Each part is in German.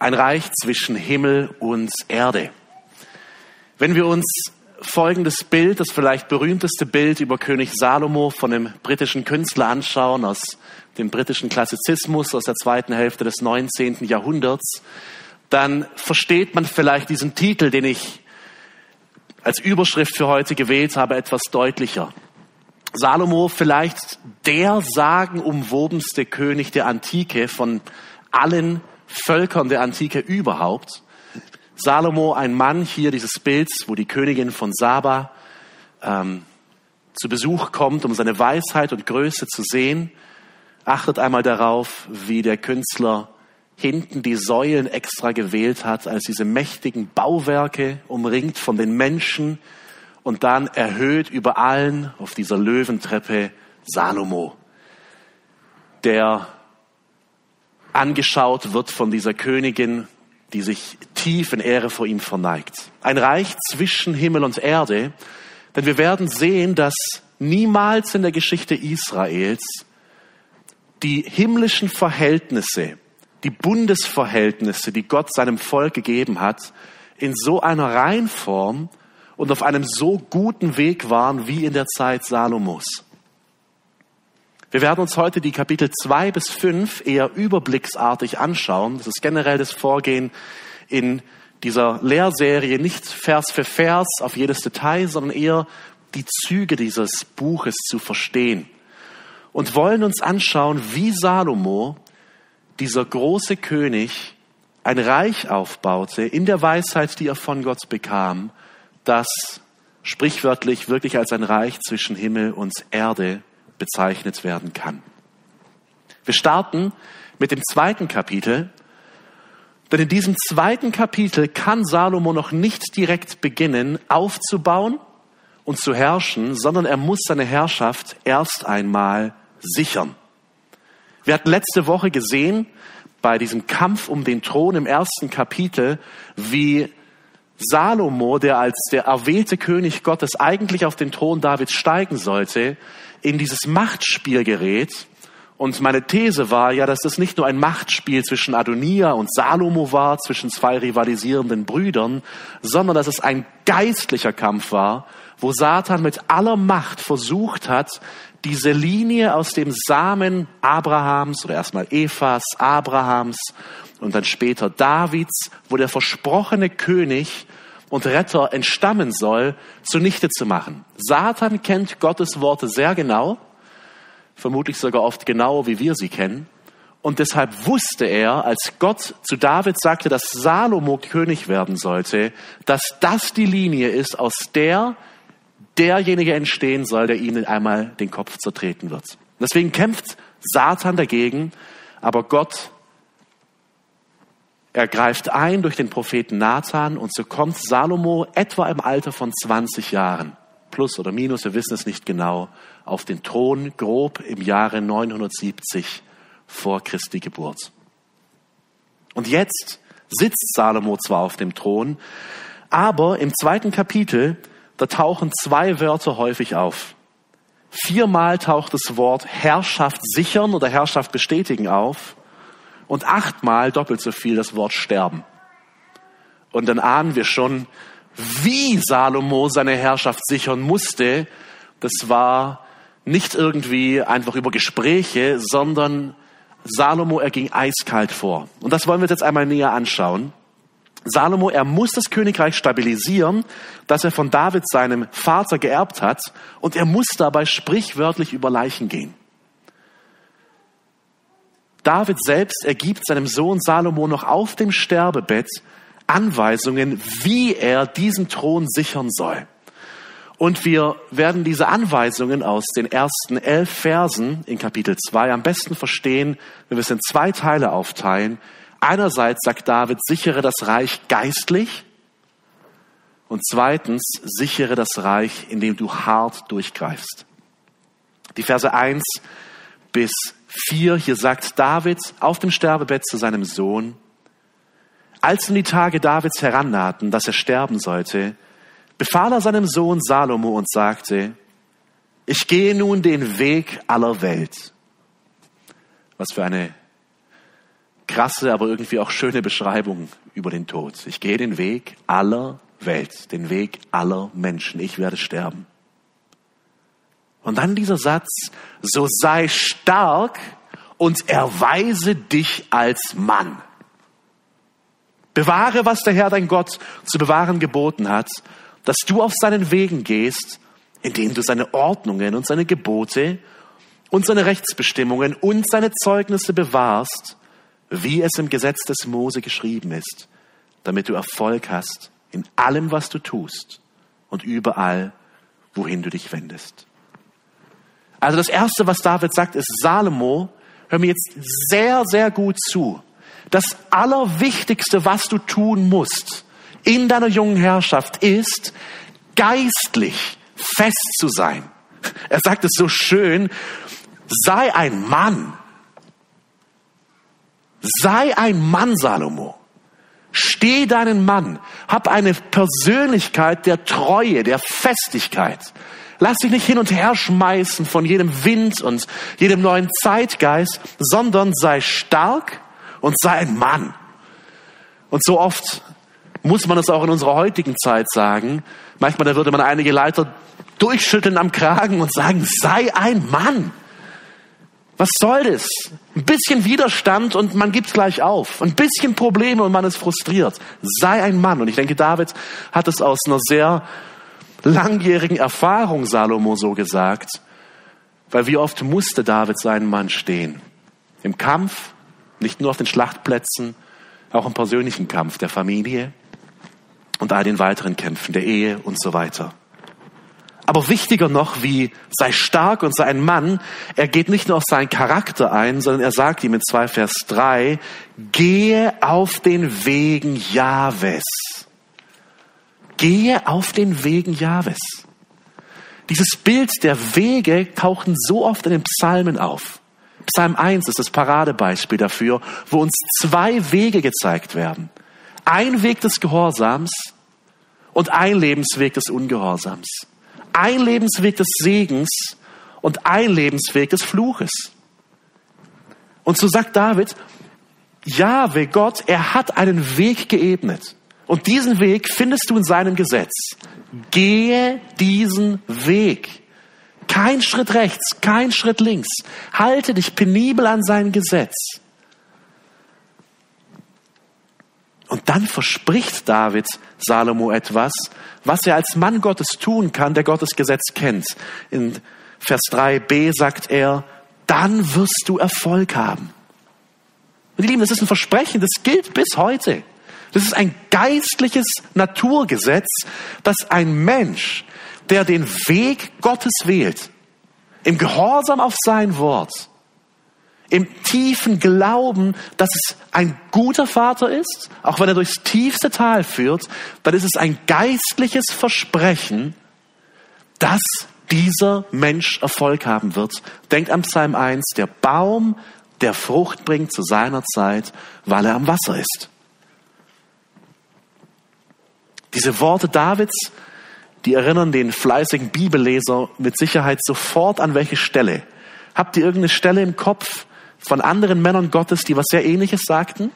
ein Reich zwischen Himmel und Erde. Wenn wir uns folgendes Bild, das vielleicht berühmteste Bild über König Salomo von dem britischen Künstler anschauen, aus dem britischen Klassizismus aus der zweiten Hälfte des 19. Jahrhunderts, dann versteht man vielleicht diesen Titel, den ich als Überschrift für heute gewählt habe, etwas deutlicher. Salomo vielleicht der sagenumwobenste König der Antike von allen Völkern der Antike überhaupt. Salomo, ein Mann, hier dieses Bild, wo die Königin von Saba ähm, zu Besuch kommt, um seine Weisheit und Größe zu sehen. Achtet einmal darauf, wie der Künstler hinten die Säulen extra gewählt hat, als diese mächtigen Bauwerke, umringt von den Menschen und dann erhöht über allen auf dieser Löwentreppe Salomo, der angeschaut wird von dieser Königin, die sich tief in Ehre vor ihm verneigt. Ein Reich zwischen Himmel und Erde, denn wir werden sehen, dass niemals in der Geschichte Israels die himmlischen Verhältnisse, die Bundesverhältnisse, die Gott seinem Volk gegeben hat, in so einer Reinform und auf einem so guten Weg waren wie in der Zeit Salomos. Wir werden uns heute die Kapitel zwei bis fünf eher überblicksartig anschauen. Das ist generell das Vorgehen in dieser Lehrserie, nicht Vers für Vers auf jedes Detail, sondern eher die Züge dieses Buches zu verstehen. Und wollen uns anschauen, wie Salomo, dieser große König, ein Reich aufbaute in der Weisheit, die er von Gott bekam, das sprichwörtlich wirklich als ein Reich zwischen Himmel und Erde bezeichnet werden kann. Wir starten mit dem zweiten Kapitel, denn in diesem zweiten Kapitel kann Salomo noch nicht direkt beginnen aufzubauen und zu herrschen, sondern er muss seine Herrschaft erst einmal sichern. Wir hatten letzte Woche gesehen, bei diesem Kampf um den Thron im ersten Kapitel, wie Salomo, der als der erwählte König Gottes eigentlich auf den Thron Davids steigen sollte, in dieses Machtspiel gerät. Und meine These war ja, dass das nicht nur ein Machtspiel zwischen Adonia und Salomo war, zwischen zwei rivalisierenden Brüdern, sondern dass es ein geistlicher Kampf war, wo Satan mit aller Macht versucht hat, diese Linie aus dem Samen Abrahams oder erstmal Evas, Abrahams und dann später Davids, wo der versprochene König und Retter entstammen soll, zunichte zu machen. Satan kennt Gottes Worte sehr genau, vermutlich sogar oft genauer, wie wir sie kennen. Und deshalb wusste er, als Gott zu David sagte, dass Salomo König werden sollte, dass das die Linie ist, aus der derjenige entstehen soll, der ihnen einmal den Kopf zertreten wird. Deswegen kämpft Satan dagegen, aber Gott er greift ein durch den Propheten Nathan und so kommt Salomo etwa im Alter von 20 Jahren, plus oder minus, wir wissen es nicht genau, auf den Thron grob im Jahre 970 vor Christi Geburt. Und jetzt sitzt Salomo zwar auf dem Thron, aber im zweiten Kapitel, da tauchen zwei Wörter häufig auf. Viermal taucht das Wort Herrschaft sichern oder Herrschaft bestätigen auf und achtmal doppelt so viel das Wort sterben. Und dann ahnen wir schon, wie Salomo seine Herrschaft sichern musste. Das war nicht irgendwie einfach über Gespräche, sondern Salomo, er ging eiskalt vor. Und das wollen wir uns jetzt einmal näher anschauen. Salomo, er muss das Königreich stabilisieren, das er von David, seinem Vater, geerbt hat. Und er muss dabei sprichwörtlich über Leichen gehen. David selbst ergibt seinem Sohn Salomo noch auf dem Sterbebett Anweisungen, wie er diesen Thron sichern soll. Und wir werden diese Anweisungen aus den ersten elf Versen in Kapitel 2 am besten verstehen, wenn wir es in zwei Teile aufteilen. Einerseits sagt David, sichere das Reich geistlich und zweitens, sichere das Reich, indem du hart durchgreifst. Die Verse 1 bis 4, hier sagt David auf dem Sterbebett zu seinem Sohn, als nun die Tage Davids herannahten, dass er sterben sollte, befahl er seinem Sohn Salomo und sagte, ich gehe nun den Weg aller Welt. Was für eine krasse, aber irgendwie auch schöne Beschreibung über den Tod. Ich gehe den Weg aller Welt, den Weg aller Menschen. Ich werde sterben. Und dann dieser Satz, so sei stark und erweise dich als Mann. Bewahre, was der Herr dein Gott zu bewahren geboten hat, dass du auf seinen Wegen gehst, indem du seine Ordnungen und seine Gebote und seine Rechtsbestimmungen und seine Zeugnisse bewahrst, wie es im Gesetz des Mose geschrieben ist, damit du Erfolg hast in allem, was du tust und überall, wohin du dich wendest. Also das Erste, was David sagt, ist, Salomo, hör mir jetzt sehr, sehr gut zu. Das Allerwichtigste, was du tun musst in deiner jungen Herrschaft, ist, geistlich fest zu sein. Er sagt es so schön, sei ein Mann. Sei ein Mann, Salomo. Steh deinen Mann. Hab eine Persönlichkeit der Treue, der Festigkeit. Lass dich nicht hin und her schmeißen von jedem Wind und jedem neuen Zeitgeist, sondern sei stark und sei ein Mann. Und so oft muss man es auch in unserer heutigen Zeit sagen. Manchmal da würde man einige Leiter durchschütteln am Kragen und sagen, sei ein Mann. Was soll das? Ein bisschen Widerstand und man gibt gleich auf. Ein bisschen Probleme und man ist frustriert. Sei ein Mann. Und ich denke, David hat es aus einer sehr langjährigen Erfahrung Salomo so gesagt. Weil wie oft musste David seinen Mann stehen? Im Kampf, nicht nur auf den Schlachtplätzen, auch im persönlichen Kampf der Familie und all den weiteren Kämpfen der Ehe und so weiter. Aber wichtiger noch, wie sei stark und sei ein Mann, er geht nicht nur auf seinen Charakter ein, sondern er sagt ihm in 2 Vers 3, gehe auf den Wegen Jahwes. Gehe auf den Wegen Jahwes. Dieses Bild der Wege tauchen so oft in den Psalmen auf. Psalm 1 ist das Paradebeispiel dafür, wo uns zwei Wege gezeigt werden. Ein Weg des Gehorsams und ein Lebensweg des Ungehorsams. Ein Lebensweg des Segens und ein Lebensweg des Fluches. Und so sagt David, Jahwe Gott, er hat einen Weg geebnet. Und diesen Weg findest du in seinem Gesetz. Gehe diesen Weg. Kein Schritt rechts, kein Schritt links. Halte dich penibel an sein Gesetz. Und dann verspricht David Salomo etwas, was er als Mann Gottes tun kann, der Gottes Gesetz kennt. In Vers 3b sagt er, dann wirst du Erfolg haben. Und ihr Lieben, das ist ein Versprechen, das gilt bis heute. Das ist ein geistliches Naturgesetz, dass ein Mensch, der den Weg Gottes wählt, im Gehorsam auf sein Wort, im tiefen Glauben, dass es ein guter Vater ist, auch wenn er durchs tiefste Tal führt, dann ist es ein geistliches Versprechen, dass dieser Mensch Erfolg haben wird. Denkt an Psalm 1, der Baum, der Frucht bringt zu seiner Zeit, weil er am Wasser ist. Diese Worte Davids die erinnern den fleißigen Bibelleser mit Sicherheit sofort an welche Stelle. Habt ihr irgendeine Stelle im Kopf von anderen Männern Gottes, die was sehr ähnliches sagten?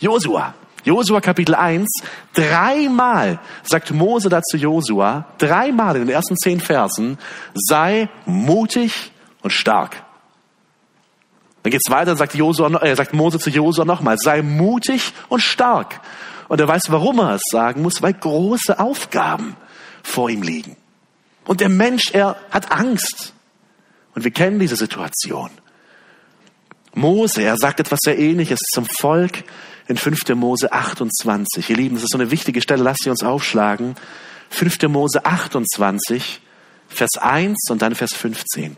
Josua. Josua Kapitel 1. Dreimal sagt Mose dazu Josua, dreimal in den ersten zehn Versen, sei mutig und stark. Dann geht's weiter, sagt, Josua, äh, sagt Mose zu Josua nochmal, sei mutig und stark. Und er weiß, warum er es sagen muss, weil große Aufgaben vor ihm liegen. Und der Mensch, er hat Angst. Und wir kennen diese Situation. Mose, er sagt etwas sehr ähnliches zum Volk in 5. Mose 28. Ihr Lieben, das ist so eine wichtige Stelle, lasst sie uns aufschlagen. 5. Mose 28, Vers 1 und dann Vers 15.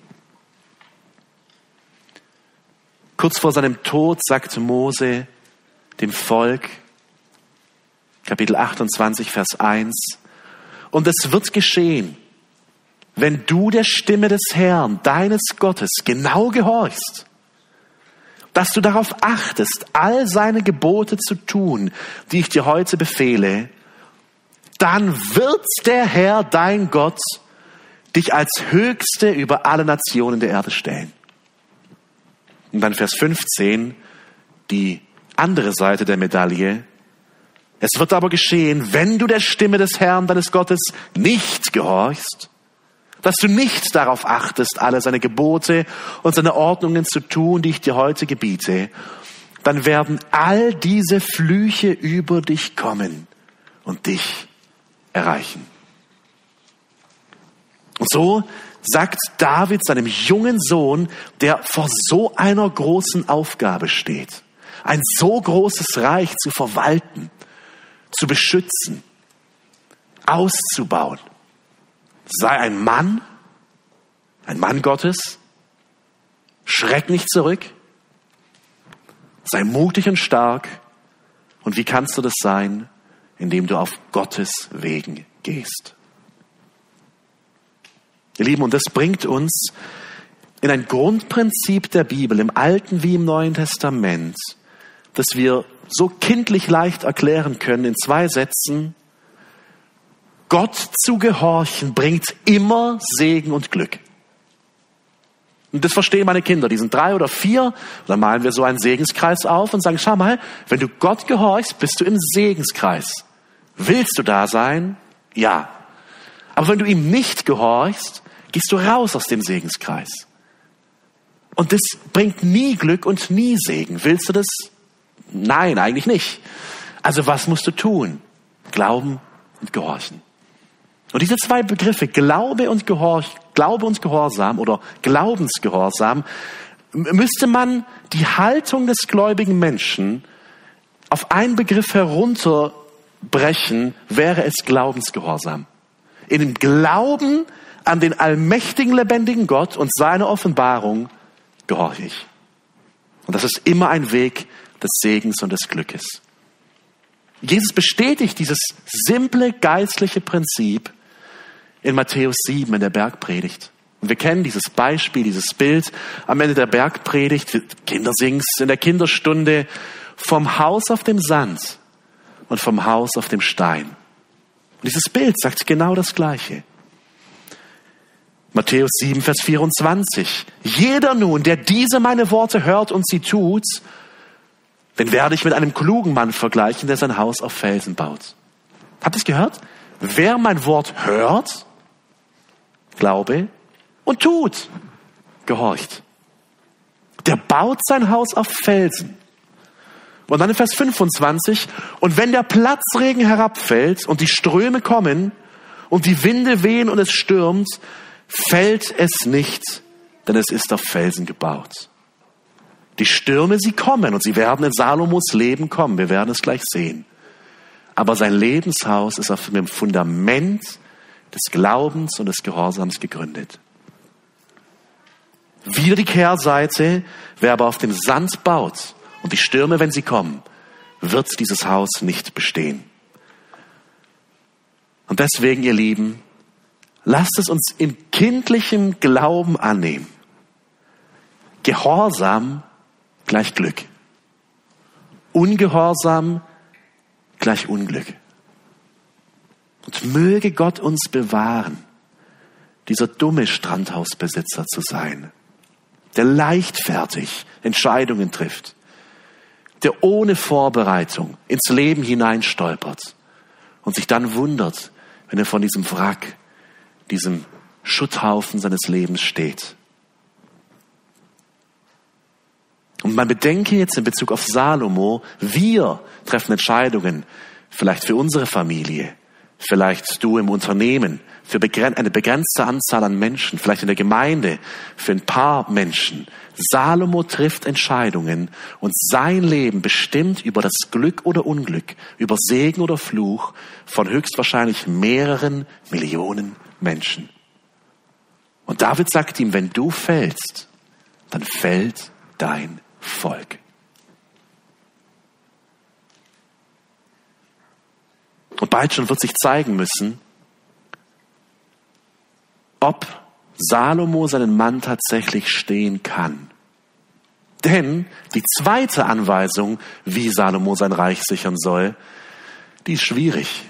Kurz vor seinem Tod sagt Mose dem Volk, Kapitel 28, Vers 1. Und es wird geschehen, wenn du der Stimme des Herrn, deines Gottes, genau gehorchst, dass du darauf achtest, all seine Gebote zu tun, die ich dir heute befehle, dann wird der Herr, dein Gott, dich als Höchste über alle Nationen der Erde stellen. Und dann Vers 15, die andere Seite der Medaille. Es wird aber geschehen, wenn du der Stimme des Herrn, deines Gottes, nicht gehorchst, dass du nicht darauf achtest, alle seine Gebote und seine Ordnungen zu tun, die ich dir heute gebiete, dann werden all diese Flüche über dich kommen und dich erreichen. Und so sagt David seinem jungen Sohn, der vor so einer großen Aufgabe steht, ein so großes Reich zu verwalten, zu beschützen, auszubauen. Sei ein Mann, ein Mann Gottes, schreck nicht zurück, sei mutig und stark. Und wie kannst du das sein? Indem du auf Gottes Wegen gehst. Ihr Lieben, und das bringt uns in ein Grundprinzip der Bibel, im Alten wie im Neuen Testament, das wir so kindlich leicht erklären können in zwei Sätzen. Gott zu gehorchen bringt immer Segen und Glück. Und das verstehen meine Kinder. Die sind drei oder vier. Dann malen wir so einen Segenskreis auf und sagen, schau mal, wenn du Gott gehorchst, bist du im Segenskreis. Willst du da sein? Ja. Aber wenn du ihm nicht gehorchst, gehst du raus aus dem Segenskreis. Und das bringt nie Glück und nie Segen. Willst du das? Nein, eigentlich nicht. Also was musst du tun? Glauben und gehorchen. Und diese zwei Begriffe, Glaube und Gehorch, Glaube und Gehorsam oder Glaubensgehorsam, müsste man die Haltung des gläubigen Menschen auf einen Begriff herunterbrechen, wäre es Glaubensgehorsam. In dem Glauben an den allmächtigen, lebendigen Gott und seine Offenbarung gehorche ich. Und das ist immer ein Weg des Segens und des Glückes. Jesus bestätigt dieses simple geistliche Prinzip in Matthäus 7 in der Bergpredigt. Und wir kennen dieses Beispiel, dieses Bild am Ende der Bergpredigt. Kinder singen in der Kinderstunde vom Haus auf dem Sand und vom Haus auf dem Stein. Und dieses Bild sagt genau das Gleiche. Matthäus 7, Vers 24. Jeder nun, der diese meine Worte hört und sie tut, den werde ich mit einem klugen Mann vergleichen, der sein Haus auf Felsen baut. Habt ihr es gehört? Wer mein Wort hört, Glaube, und tut, gehorcht. Der baut sein Haus auf Felsen. Und dann in Vers 25, und wenn der Platzregen herabfällt und die Ströme kommen und die Winde wehen und es stürmt, fällt es nicht, denn es ist auf Felsen gebaut. Die Stürme, sie kommen und sie werden in Salomos Leben kommen. Wir werden es gleich sehen. Aber sein Lebenshaus ist auf dem Fundament des Glaubens und des Gehorsams gegründet. Wieder die Kehrseite, wer aber auf dem Sand baut und die Stürme, wenn sie kommen, wird dieses Haus nicht bestehen. Und deswegen, ihr Lieben, Lasst es uns in kindlichem Glauben annehmen. Gehorsam gleich Glück. Ungehorsam gleich Unglück. Und möge Gott uns bewahren, dieser dumme Strandhausbesitzer zu sein, der leichtfertig Entscheidungen trifft, der ohne Vorbereitung ins Leben hineinstolpert und sich dann wundert, wenn er von diesem Wrack diesem Schutthaufen seines Lebens steht. Und man bedenke jetzt in Bezug auf Salomo, wir treffen Entscheidungen, vielleicht für unsere Familie, vielleicht du im Unternehmen, für eine begrenzte Anzahl an Menschen, vielleicht in der Gemeinde, für ein paar Menschen. Salomo trifft Entscheidungen und sein Leben bestimmt über das Glück oder Unglück, über Segen oder Fluch von höchstwahrscheinlich mehreren Millionen Menschen. Und David sagt ihm, wenn du fällst, dann fällt dein Volk. Und bald schon wird sich zeigen müssen, ob Salomo seinen Mann tatsächlich stehen kann. Denn die zweite Anweisung, wie Salomo sein Reich sichern soll, die ist schwierig.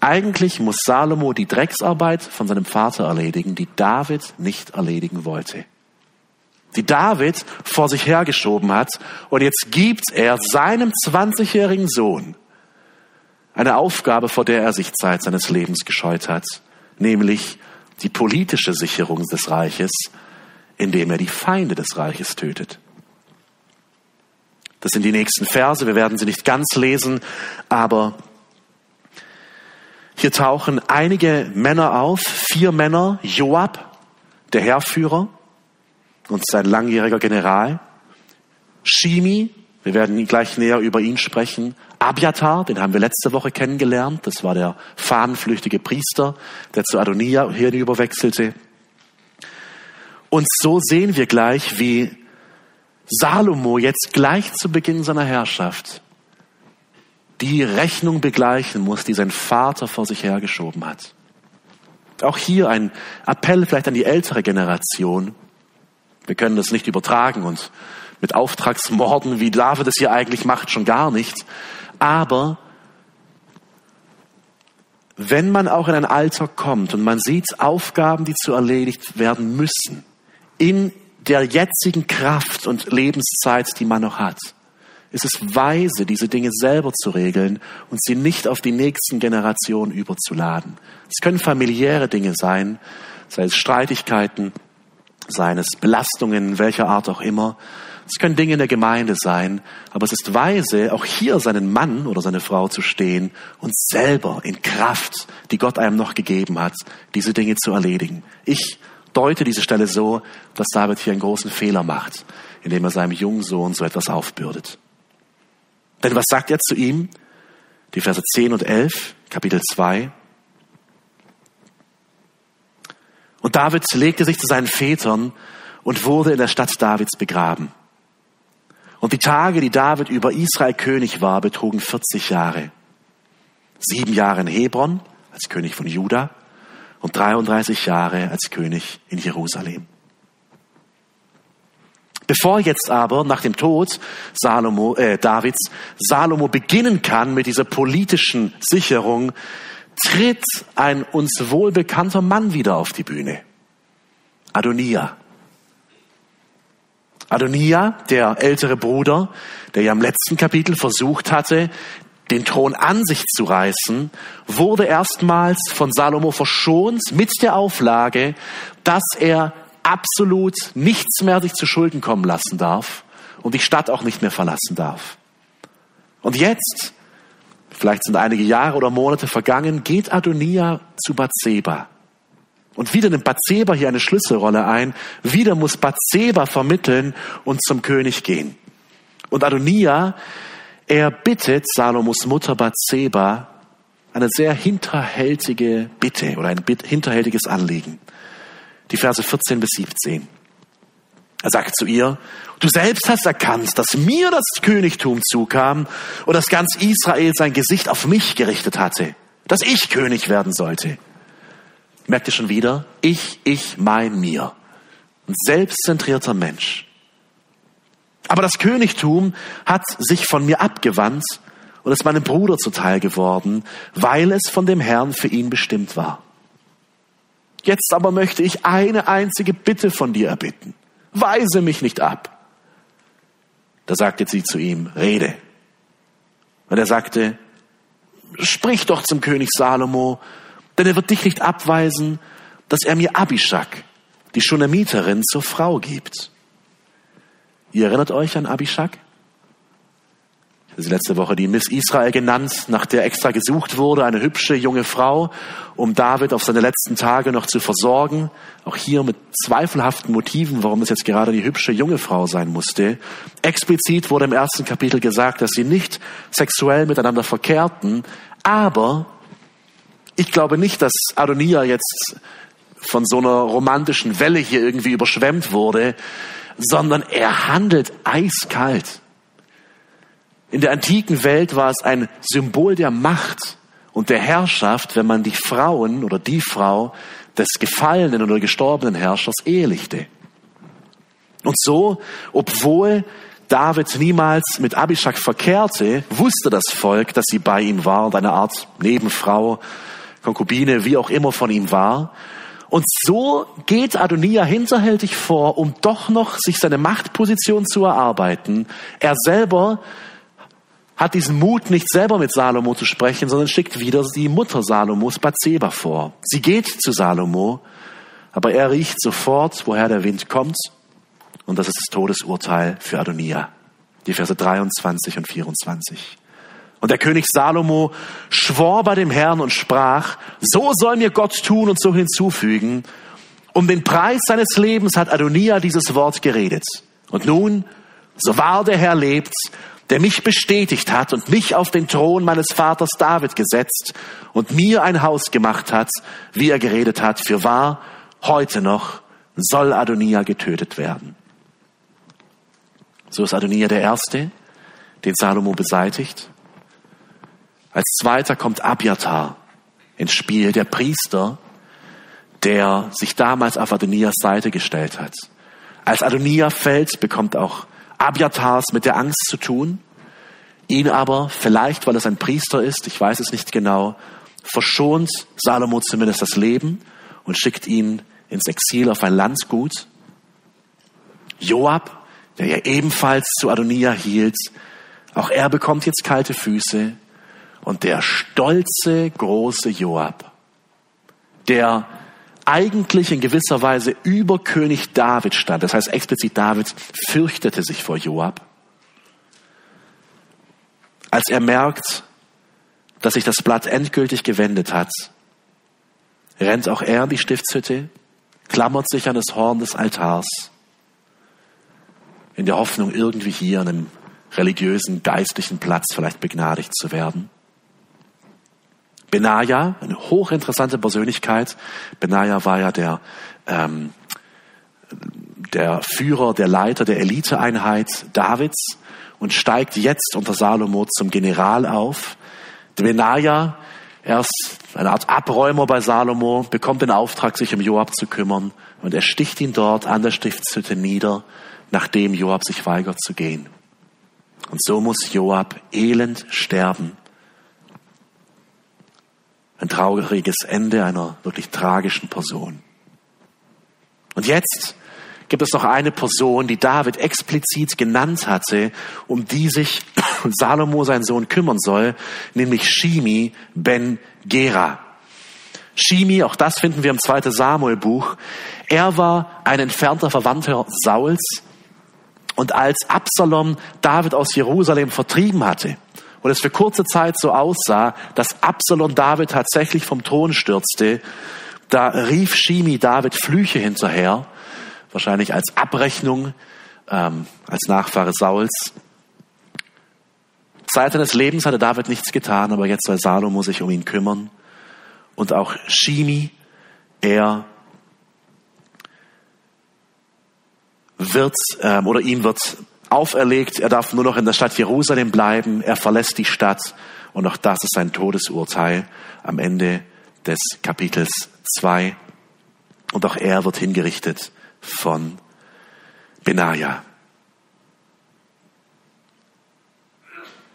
Eigentlich muss Salomo die Drecksarbeit von seinem Vater erledigen, die David nicht erledigen wollte. Die David vor sich hergeschoben hat. Und jetzt gibt er seinem 20-jährigen Sohn eine Aufgabe, vor der er sich Zeit seines Lebens gescheut hat, nämlich die politische Sicherung des Reiches, indem er die Feinde des Reiches tötet. Das sind die nächsten Verse, wir werden sie nicht ganz lesen, aber hier tauchen einige Männer auf, vier Männer, Joab, der Heerführer und sein langjähriger General, Shimi, wir werden gleich näher über ihn sprechen, Abiatar, den haben wir letzte Woche kennengelernt, das war der fahnenflüchtige Priester, der zu Adonia hinüberwechselte. Und so sehen wir gleich, wie Salomo jetzt gleich zu Beginn seiner Herrschaft die Rechnung begleichen muss, die sein Vater vor sich hergeschoben hat. Auch hier ein Appell vielleicht an die ältere Generation. Wir können das nicht übertragen und mit Auftragsmorden, wie David es hier eigentlich macht, schon gar nicht. Aber wenn man auch in ein Alter kommt und man sieht Aufgaben, die zu erledigt werden müssen, in der jetzigen Kraft und Lebenszeit, die man noch hat, ist es weise, diese Dinge selber zu regeln und sie nicht auf die nächsten Generationen überzuladen. Es können familiäre Dinge sein, sei es Streitigkeiten, seien es Belastungen, welcher Art auch immer. Es können Dinge in der Gemeinde sein, aber es ist weise, auch hier seinen Mann oder seine Frau zu stehen und selber in Kraft, die Gott einem noch gegeben hat, diese Dinge zu erledigen. Ich deute diese Stelle so, dass David hier einen großen Fehler macht, indem er seinem jungen Sohn so etwas aufbürdet. Denn was sagt er zu ihm? Die Verse 10 und 11, Kapitel 2. Und David legte sich zu seinen Vätern und wurde in der Stadt Davids begraben. Und die Tage, die David über Israel König war, betrugen 40 Jahre. Sieben Jahre in Hebron als König von Juda und 33 Jahre als König in Jerusalem. Bevor jetzt aber nach dem Tod Salomo, äh, Davids Salomo beginnen kann mit dieser politischen Sicherung, tritt ein uns wohlbekannter Mann wieder auf die Bühne. Adonia. Adonia, der ältere Bruder, der ja im letzten Kapitel versucht hatte, den Thron an sich zu reißen, wurde erstmals von Salomo verschont mit der Auflage, dass er absolut nichts mehr sich zu Schulden kommen lassen darf und die Stadt auch nicht mehr verlassen darf. Und jetzt, vielleicht sind einige Jahre oder Monate vergangen, geht Adonia zu Bathseba. Und wieder nimmt Bathseba hier eine Schlüsselrolle ein. Wieder muss Bathseba vermitteln und zum König gehen. Und Adonia, er bittet Salomos Mutter Bathseba eine sehr hinterhältige Bitte oder ein hinterhältiges Anliegen die Verse 14 bis 17. Er sagt zu ihr, du selbst hast erkannt, dass mir das Königtum zukam und dass ganz Israel sein Gesicht auf mich gerichtet hatte, dass ich König werden sollte. Merkt ihr schon wieder? Ich, ich, mein, mir. Ein selbstzentrierter Mensch. Aber das Königtum hat sich von mir abgewandt und ist meinem Bruder zuteil geworden, weil es von dem Herrn für ihn bestimmt war. Jetzt aber möchte ich eine einzige Bitte von dir erbitten. Weise mich nicht ab. Da sagte sie zu ihm, rede. Und er sagte, sprich doch zum König Salomo, denn er wird dich nicht abweisen, dass er mir Abishak, die Schunamiterin, zur Frau gibt. Ihr erinnert euch an Abishak? Ist letzte Woche die Miss Israel genannt, nach der extra gesucht wurde, eine hübsche junge Frau, um David auf seine letzten Tage noch zu versorgen. Auch hier mit zweifelhaften Motiven, warum es jetzt gerade die hübsche junge Frau sein musste. Explizit wurde im ersten Kapitel gesagt, dass sie nicht sexuell miteinander verkehrten, aber ich glaube nicht, dass Adonia jetzt von so einer romantischen Welle hier irgendwie überschwemmt wurde, sondern er handelt eiskalt. In der antiken Welt war es ein Symbol der Macht und der Herrschaft, wenn man die Frauen oder die Frau des gefallenen oder gestorbenen Herrschers ehelichte. Und so, obwohl David niemals mit Abishag verkehrte, wusste das Volk, dass sie bei ihm war und eine Art Nebenfrau, Konkubine, wie auch immer von ihm war. Und so geht Adonia hinterhältig vor, um doch noch sich seine Machtposition zu erarbeiten. Er selber hat diesen Mut, nicht selber mit Salomo zu sprechen, sondern schickt wieder die Mutter Salomos, Bathseba, vor. Sie geht zu Salomo, aber er riecht sofort, woher der Wind kommt. Und das ist das Todesurteil für Adonia. Die Verse 23 und 24. Und der König Salomo schwor bei dem Herrn und sprach, so soll mir Gott tun und so hinzufügen. Um den Preis seines Lebens hat Adonia dieses Wort geredet. Und nun, so wahr der Herr lebt, der mich bestätigt hat und mich auf den Thron meines Vaters David gesetzt und mir ein Haus gemacht hat, wie er geredet hat, für wahr, heute noch soll Adonia getötet werden. So ist Adonia der Erste, den Salomo beseitigt. Als zweiter kommt Abiatar ins Spiel, der Priester, der sich damals auf Adonias Seite gestellt hat. Als Adonia fällt, bekommt auch Abiatars mit der Angst zu tun. Ihn aber, vielleicht weil es ein Priester ist, ich weiß es nicht genau, verschont Salomo zumindest das Leben und schickt ihn ins Exil auf ein Landgut. Joab, der ja ebenfalls zu Adonia hielt, auch er bekommt jetzt kalte Füße und der stolze, große Joab, der eigentlich in gewisser Weise über König David stand, das heißt explizit David fürchtete sich vor Joab, als er merkt, dass sich das Blatt endgültig gewendet hat, rennt auch er in die Stiftshütte, klammert sich an das Horn des Altars, in der Hoffnung, irgendwie hier an einem religiösen, geistlichen Platz vielleicht begnadigt zu werden. Benaja, eine hochinteressante Persönlichkeit. Benaja war ja der, ähm, der Führer, der Leiter der Eliteeinheit Davids und steigt jetzt unter Salomo zum General auf. Benaja, er ist eine Art Abräumer bei Salomo, bekommt den Auftrag, sich um Joab zu kümmern und er sticht ihn dort an der Stiftshütte nieder, nachdem Joab sich weigert zu gehen. Und so muss Joab elend sterben ein trauriges Ende einer wirklich tragischen Person. Und jetzt gibt es noch eine Person, die David explizit genannt hatte, um die sich Salomo, sein Sohn, kümmern soll, nämlich Shimi ben Gera. Shimi, auch das finden wir im zweiten Samuel-Buch. Er war ein entfernter Verwandter Sauls. Und als Absalom David aus Jerusalem vertrieben hatte, und es für kurze Zeit so aussah, dass Absalom David tatsächlich vom Thron stürzte, da rief Shimi David Flüche hinterher, wahrscheinlich als Abrechnung, ähm, als Nachfahre Sauls. Zeit seines Lebens hatte David nichts getan, aber jetzt soll Salomo sich um ihn kümmern. Und auch Shimi, er wird, ähm, oder ihm wird auferlegt, er darf nur noch in der Stadt Jerusalem bleiben, er verlässt die Stadt und auch das ist sein Todesurteil am Ende des Kapitels 2. Und auch er wird hingerichtet von Benaja.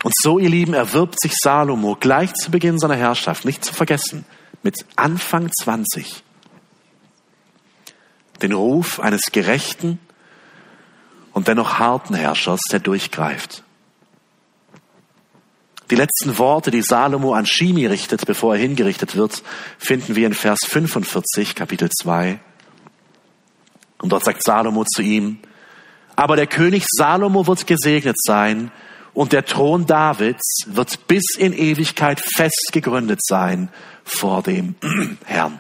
Und so, ihr Lieben, erwirbt sich Salomo gleich zu Beginn seiner Herrschaft, nicht zu vergessen, mit Anfang 20, den Ruf eines Gerechten, und dennoch harten Herrschers, der durchgreift. Die letzten Worte, die Salomo an Shimi richtet, bevor er hingerichtet wird, finden wir in Vers 45, Kapitel 2. Und dort sagt Salomo zu ihm, aber der König Salomo wird gesegnet sein und der Thron Davids wird bis in Ewigkeit fest gegründet sein vor dem Herrn.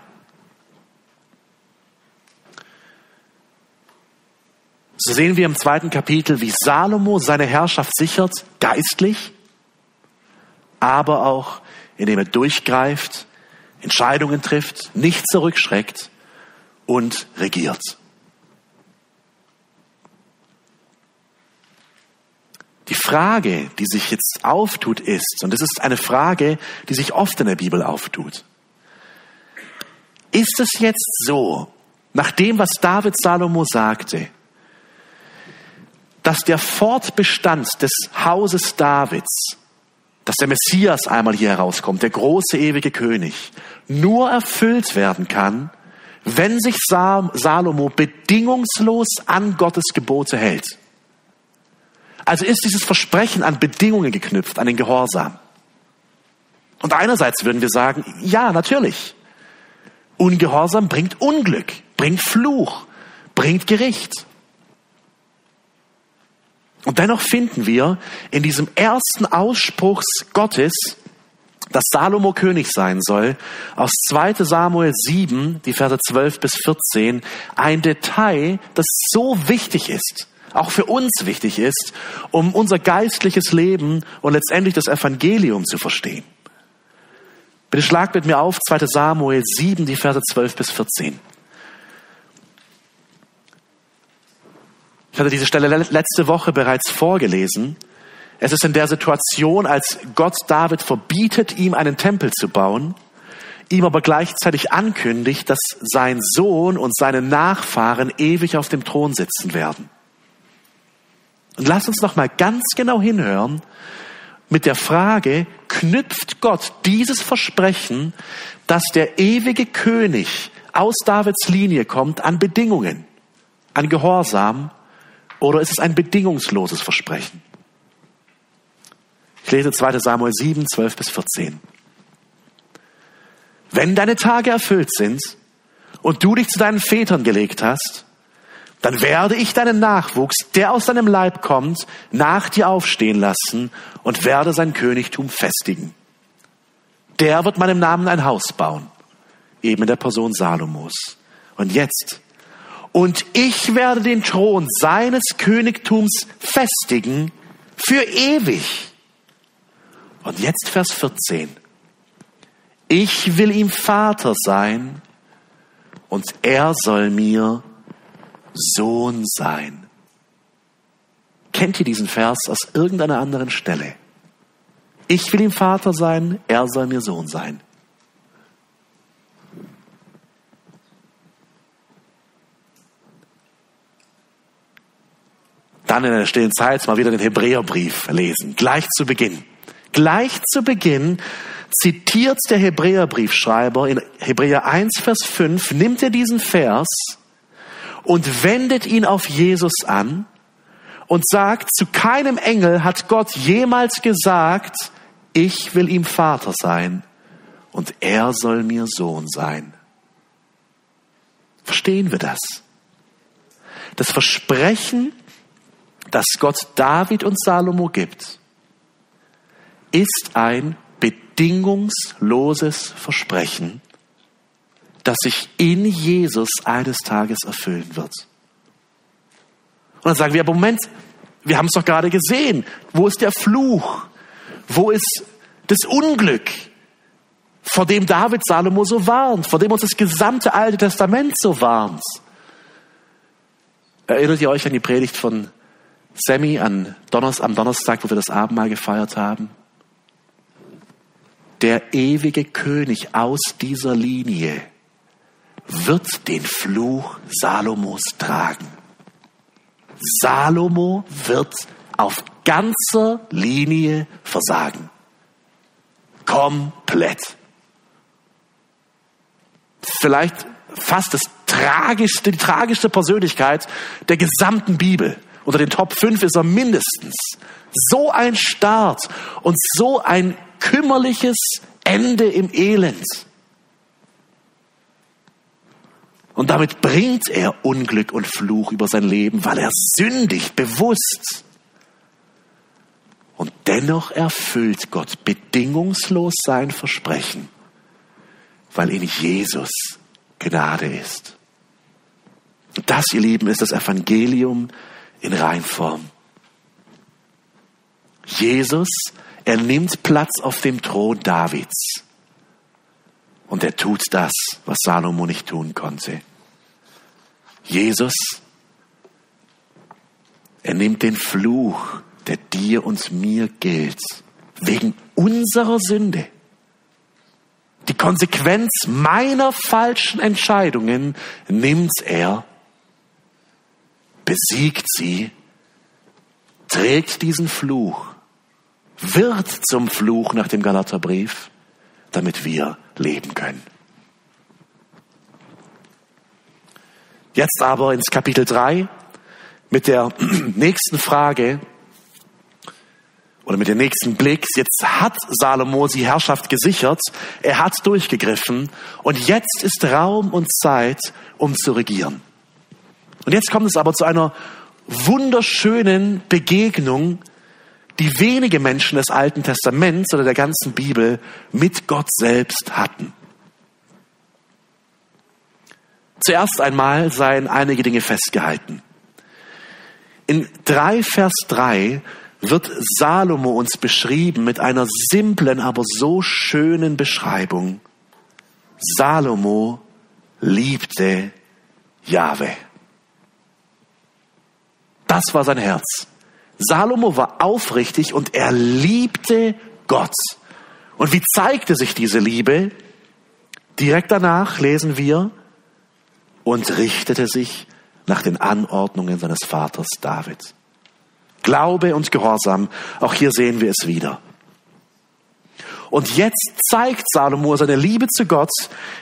So sehen wir im zweiten Kapitel, wie Salomo seine Herrschaft sichert, geistlich, aber auch indem er durchgreift, Entscheidungen trifft, nicht zurückschreckt und regiert. Die Frage, die sich jetzt auftut, ist, und es ist eine Frage, die sich oft in der Bibel auftut, ist es jetzt so, nach dem, was David Salomo sagte, dass der Fortbestand des Hauses Davids, dass der Messias einmal hier herauskommt, der große ewige König, nur erfüllt werden kann, wenn sich Salomo bedingungslos an Gottes Gebote hält. Also ist dieses Versprechen an Bedingungen geknüpft, an den Gehorsam. Und einerseits würden wir sagen, ja, natürlich. Ungehorsam bringt Unglück, bringt Fluch, bringt Gericht. Und dennoch finden wir in diesem ersten Ausspruch Gottes, dass Salomo König sein soll, aus 2 Samuel 7, die Verse 12 bis 14, ein Detail, das so wichtig ist, auch für uns wichtig ist, um unser geistliches Leben und letztendlich das Evangelium zu verstehen. Bitte schlag mit mir auf 2 Samuel 7, die Verse 12 bis 14. Ich hatte diese Stelle letzte Woche bereits vorgelesen. Es ist in der Situation, als Gott David verbietet, ihm einen Tempel zu bauen, ihm aber gleichzeitig ankündigt, dass sein Sohn und seine Nachfahren ewig auf dem Thron sitzen werden. Und lass uns noch mal ganz genau hinhören mit der Frage, knüpft Gott dieses Versprechen, dass der ewige König aus Davids Linie kommt, an Bedingungen, an Gehorsam oder ist es ein bedingungsloses Versprechen? Ich lese 2 Samuel 7, 12 bis 14. Wenn deine Tage erfüllt sind und du dich zu deinen Vätern gelegt hast, dann werde ich deinen Nachwuchs, der aus deinem Leib kommt, nach dir aufstehen lassen und werde sein Königtum festigen. Der wird meinem Namen ein Haus bauen, eben in der Person Salomos. Und jetzt, und ich werde den Thron seines Königtums festigen für ewig. Und jetzt Vers 14. Ich will ihm Vater sein und er soll mir Sohn sein. Kennt ihr diesen Vers aus irgendeiner anderen Stelle? Ich will ihm Vater sein, er soll mir Sohn sein. Dann in der stillen Zeit mal wieder den Hebräerbrief lesen, gleich zu Beginn. Gleich zu Beginn zitiert der Hebräerbriefschreiber in Hebräer 1, Vers 5, nimmt er diesen Vers und wendet ihn auf Jesus an und sagt, zu keinem Engel hat Gott jemals gesagt, ich will ihm Vater sein und er soll mir Sohn sein. Verstehen wir das? Das Versprechen das Gott David und Salomo gibt, ist ein bedingungsloses Versprechen, das sich in Jesus eines Tages erfüllen wird. Und dann sagen wir, aber Moment, wir haben es doch gerade gesehen. Wo ist der Fluch? Wo ist das Unglück, vor dem David Salomo so warnt, vor dem uns das gesamte Alte Testament so warnt? Erinnert ihr euch an die Predigt von Sammy an Donnerstag, am Donnerstag, wo wir das Abendmahl gefeiert haben. Der ewige König aus dieser Linie wird den Fluch Salomos tragen. Salomo wird auf ganzer Linie versagen. Komplett. Vielleicht fast das tragischste, die tragischste Persönlichkeit der gesamten Bibel. Unter den Top 5 ist er mindestens. So ein Start und so ein kümmerliches Ende im Elend. Und damit bringt er Unglück und Fluch über sein Leben, weil er sündigt, bewusst. Und dennoch erfüllt Gott bedingungslos sein Versprechen, weil in Jesus Gnade ist. Und das, ihr Lieben, ist das Evangelium in Reinform. Jesus, er nimmt Platz auf dem Thron Davids. Und er tut das, was Salomo nicht tun konnte. Jesus, er nimmt den Fluch, der dir und mir gilt, wegen unserer Sünde. Die Konsequenz meiner falschen Entscheidungen nimmt er besiegt sie, trägt diesen Fluch, wird zum Fluch nach dem Galaterbrief, damit wir leben können. Jetzt aber ins Kapitel 3 mit der nächsten Frage oder mit dem nächsten Blick. Jetzt hat Salomo die Herrschaft gesichert, er hat durchgegriffen und jetzt ist Raum und Zeit, um zu regieren. Und jetzt kommt es aber zu einer wunderschönen Begegnung, die wenige Menschen des Alten Testaments oder der ganzen Bibel mit Gott selbst hatten. Zuerst einmal seien einige Dinge festgehalten. In 3 Vers 3 wird Salomo uns beschrieben mit einer simplen, aber so schönen Beschreibung. Salomo liebte Jahwe. Das war sein Herz. Salomo war aufrichtig und er liebte Gott. Und wie zeigte sich diese Liebe? Direkt danach lesen wir, und richtete sich nach den Anordnungen seines Vaters David. Glaube und Gehorsam, auch hier sehen wir es wieder. Und jetzt zeigt Salomo seine Liebe zu Gott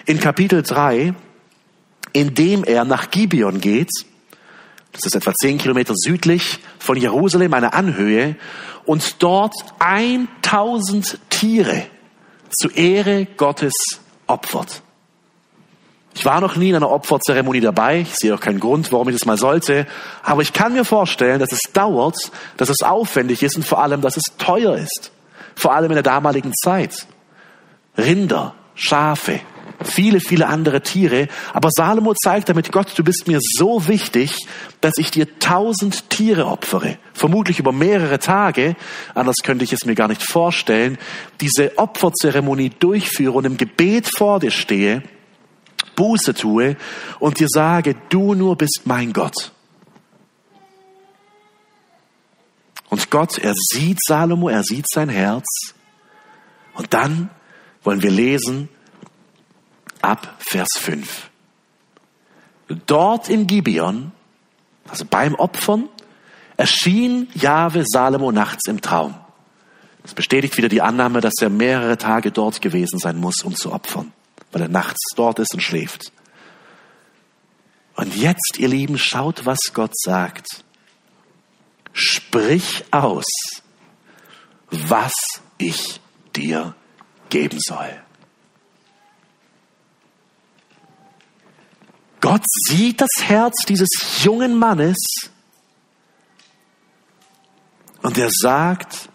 in Kapitel 3, indem er nach Gibeon geht. Das ist etwa zehn Kilometer südlich von Jerusalem, eine Anhöhe, und dort 1000 Tiere zu Ehre Gottes opfert. Ich war noch nie in einer Opferzeremonie dabei. Ich sehe auch keinen Grund, warum ich das mal sollte. Aber ich kann mir vorstellen, dass es dauert, dass es aufwendig ist und vor allem, dass es teuer ist. Vor allem in der damaligen Zeit. Rinder, Schafe, viele, viele andere Tiere. Aber Salomo zeigt damit, Gott, du bist mir so wichtig, dass ich dir tausend Tiere opfere. Vermutlich über mehrere Tage. Anders könnte ich es mir gar nicht vorstellen. Diese Opferzeremonie durchführe und im Gebet vor dir stehe Buße tue und dir sage, du nur bist mein Gott. Und Gott, er sieht Salomo, er sieht sein Herz. Und dann wollen wir lesen ab Vers 5. Dort in Gibeon, also beim Opfern, erschien Jahwe Salomo nachts im Traum. Das bestätigt wieder die Annahme, dass er mehrere Tage dort gewesen sein muss, um zu opfern weil er nachts dort ist und schläft. Und jetzt, ihr Lieben, schaut, was Gott sagt. Sprich aus, was ich dir geben soll. Gott sieht das Herz dieses jungen Mannes und er sagt,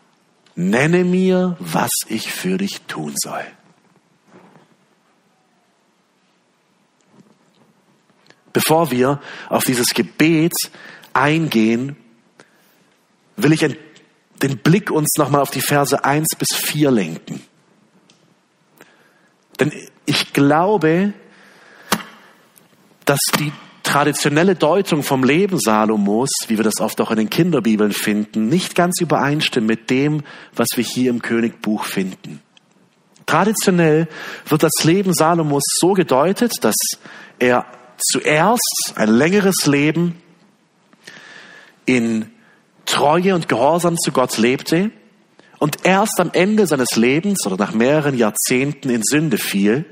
nenne mir, was ich für dich tun soll. Bevor wir auf dieses Gebet eingehen, will ich den Blick uns nochmal auf die Verse 1 bis 4 lenken. Denn ich glaube, dass die traditionelle Deutung vom Leben Salomos, wie wir das oft auch in den Kinderbibeln finden, nicht ganz übereinstimmt mit dem, was wir hier im Königbuch finden. Traditionell wird das Leben Salomos so gedeutet, dass er zuerst ein längeres Leben in Treue und Gehorsam zu Gott lebte und erst am Ende seines Lebens oder nach mehreren Jahrzehnten in Sünde fiel.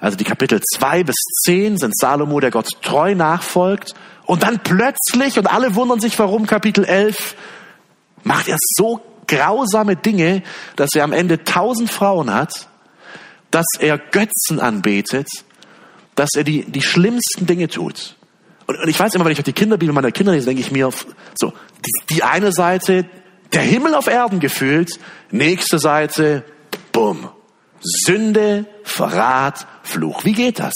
Also die Kapitel zwei bis zehn sind Salomo, der Gott treu nachfolgt. Und dann plötzlich, und alle wundern sich warum, Kapitel elf macht er so grausame Dinge, dass er am Ende tausend Frauen hat, dass er Götzen anbetet dass er die, die schlimmsten Dinge tut. Und, und ich weiß immer, wenn ich die Kinderbibel meiner Kinder lese, denke ich mir, so, die, die eine Seite, der Himmel auf Erden gefühlt, nächste Seite, bumm, Sünde, Verrat, Fluch. Wie geht das?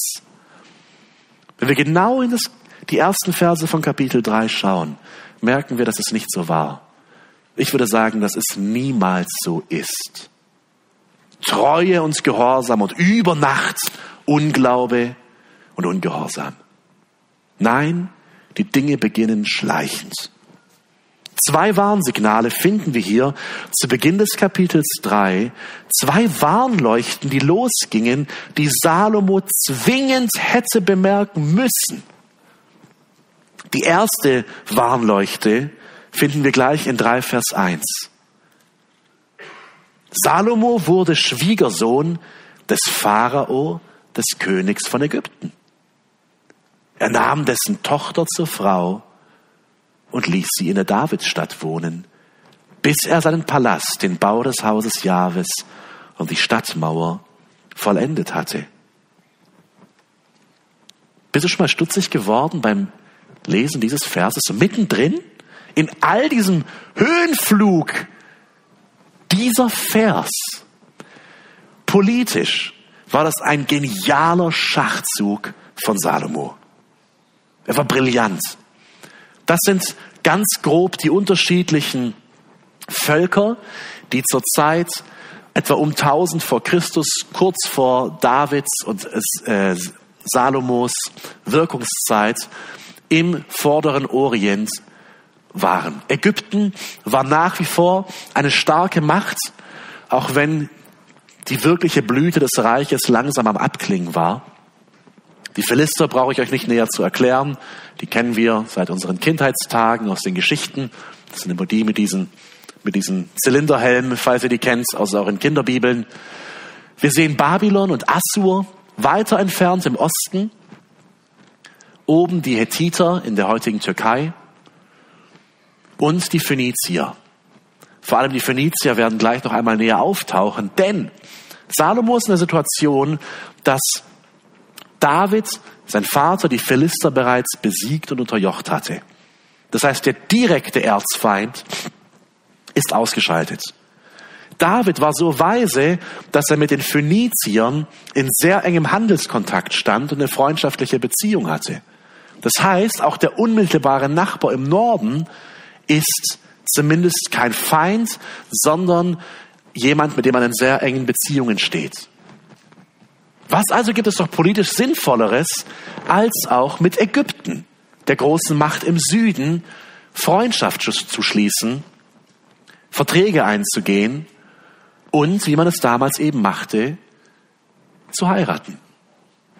Wenn wir genau in das, die ersten Verse von Kapitel 3 schauen, merken wir, dass es nicht so war. Ich würde sagen, dass es niemals so ist. Treue und Gehorsam und über Nacht Unglaube, und ungehorsam. Nein, die Dinge beginnen schleichend. Zwei Warnsignale finden wir hier zu Beginn des Kapitels 3. Zwei Warnleuchten, die losgingen, die Salomo zwingend hätte bemerken müssen. Die erste Warnleuchte finden wir gleich in 3 Vers 1. Salomo wurde Schwiegersohn des Pharao, des Königs von Ägypten. Er nahm dessen Tochter zur Frau und ließ sie in der Davidsstadt wohnen, bis er seinen Palast, den Bau des Hauses Jahwes und die Stadtmauer vollendet hatte. Bist du schon mal stutzig geworden beim Lesen dieses Verses? Mittendrin, in all diesem Höhenflug, dieser Vers, politisch, war das ein genialer Schachzug von Salomo. Er war brillant. Das sind ganz grob die unterschiedlichen Völker, die zur Zeit etwa um 1000 vor Christus, kurz vor Davids und äh, Salomos Wirkungszeit im vorderen Orient waren. Ägypten war nach wie vor eine starke Macht, auch wenn die wirkliche Blüte des Reiches langsam am Abklingen war. Die Philister brauche ich euch nicht näher zu erklären. Die kennen wir seit unseren Kindheitstagen aus den Geschichten. Das sind immer die mit diesen, mit diesen Zylinderhelmen, falls ihr die kennt, aus euren Kinderbibeln. Wir sehen Babylon und Assur weiter entfernt im Osten. Oben die Hethiter in der heutigen Türkei und die Phönizier. Vor allem die Phönizier werden gleich noch einmal näher auftauchen, denn Salomo ist in der Situation, dass David, sein Vater, die Philister bereits besiegt und unterjocht hatte. Das heißt, der direkte Erzfeind ist ausgeschaltet. David war so weise, dass er mit den Phöniziern in sehr engem Handelskontakt stand und eine freundschaftliche Beziehung hatte. Das heißt, auch der unmittelbare Nachbar im Norden ist zumindest kein Feind, sondern jemand, mit dem man in sehr engen Beziehungen steht. Was also gibt es doch politisch Sinnvolleres, als auch mit Ägypten, der großen Macht im Süden, Freundschaft zu schließen, Verträge einzugehen und, wie man es damals eben machte, zu heiraten.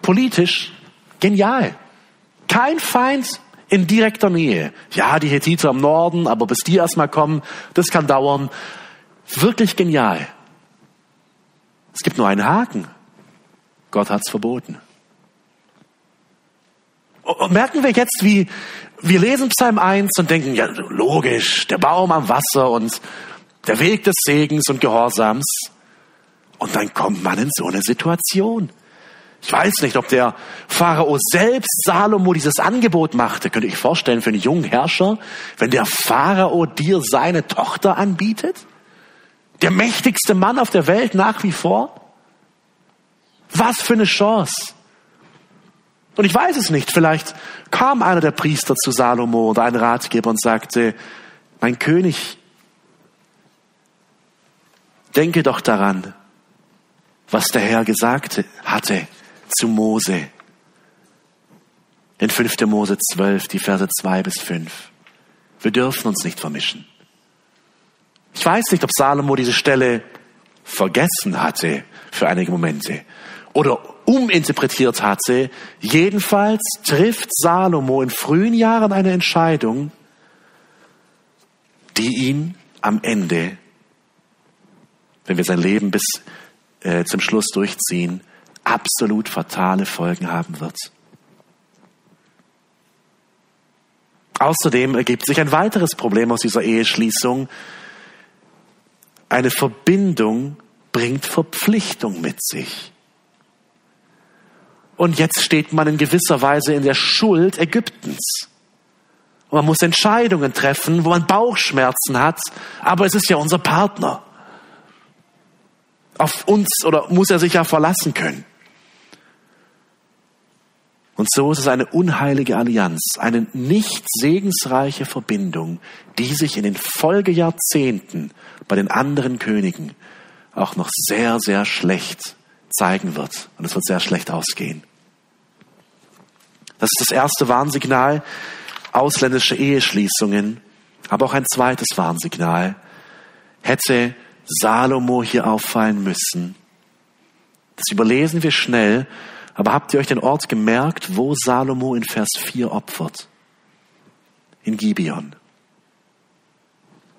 Politisch genial. Kein Feind in direkter Nähe. Ja, die Hethiter im Norden, aber bis die erstmal kommen, das kann dauern. Wirklich genial. Es gibt nur einen Haken. Gott hat's verboten. Und merken wir jetzt, wie wir lesen Psalm 1 und denken, ja, logisch, der Baum am Wasser und der Weg des Segens und Gehorsams. Und dann kommt man in so eine Situation. Ich weiß nicht, ob der Pharao selbst Salomo dieses Angebot machte. Könnte ich vorstellen, für einen jungen Herrscher, wenn der Pharao dir seine Tochter anbietet? Der mächtigste Mann auf der Welt nach wie vor? Was für eine Chance. Und ich weiß es nicht, vielleicht kam einer der Priester zu Salomo oder ein Ratgeber und sagte, mein König, denke doch daran, was der Herr gesagt hatte zu Mose. In 5. Mose 12, die Verse 2 bis 5. Wir dürfen uns nicht vermischen. Ich weiß nicht, ob Salomo diese Stelle vergessen hatte für einige Momente oder uminterpretiert hatte. Jedenfalls trifft Salomo in frühen Jahren eine Entscheidung, die ihn am Ende, wenn wir sein Leben bis äh, zum Schluss durchziehen, absolut fatale Folgen haben wird. Außerdem ergibt sich ein weiteres Problem aus dieser Eheschließung. Eine Verbindung bringt Verpflichtung mit sich. Und jetzt steht man in gewisser Weise in der Schuld Ägyptens. Und man muss Entscheidungen treffen, wo man Bauchschmerzen hat, aber es ist ja unser Partner. Auf uns oder muss er sich ja verlassen können. Und so ist es eine unheilige Allianz, eine nicht segensreiche Verbindung, die sich in den Folgejahrzehnten bei den anderen Königen auch noch sehr, sehr schlecht zeigen wird. Und es wird sehr schlecht ausgehen. Das ist das erste Warnsignal, ausländische Eheschließungen. Aber auch ein zweites Warnsignal. Hätte Salomo hier auffallen müssen. Das überlesen wir schnell aber habt ihr euch den Ort gemerkt, wo Salomo in Vers 4 opfert? In Gibeon.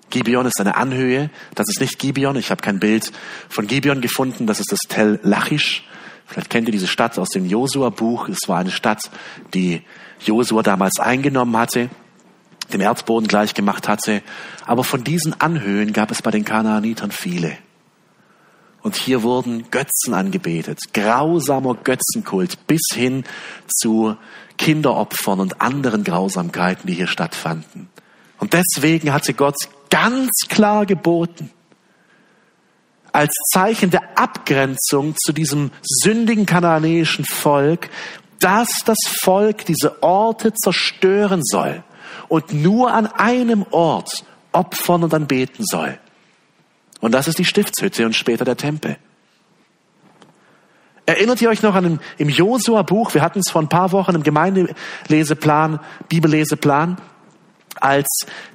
Gibeon ist eine Anhöhe. Das ist nicht Gibeon. Ich habe kein Bild von Gibeon gefunden. Das ist das Tel Lachish. Vielleicht kennt ihr diese Stadt aus dem Josua-Buch. Es war eine Stadt, die Josua damals eingenommen hatte, dem Erdboden gleich gemacht hatte. Aber von diesen Anhöhen gab es bei den Kanaanitern viele. Und hier wurden Götzen angebetet, grausamer Götzenkult bis hin zu Kinderopfern und anderen Grausamkeiten, die hier stattfanden. Und deswegen hatte Gott ganz klar geboten, als Zeichen der Abgrenzung zu diesem sündigen kanaanäischen Volk, dass das Volk diese Orte zerstören soll und nur an einem Ort opfern und anbeten soll. Und das ist die Stiftshütte und später der Tempel. Erinnert ihr euch noch an dem, im Josua-Buch, wir hatten es vor ein paar Wochen im Gemeindeleseplan, Bibelleseplan, als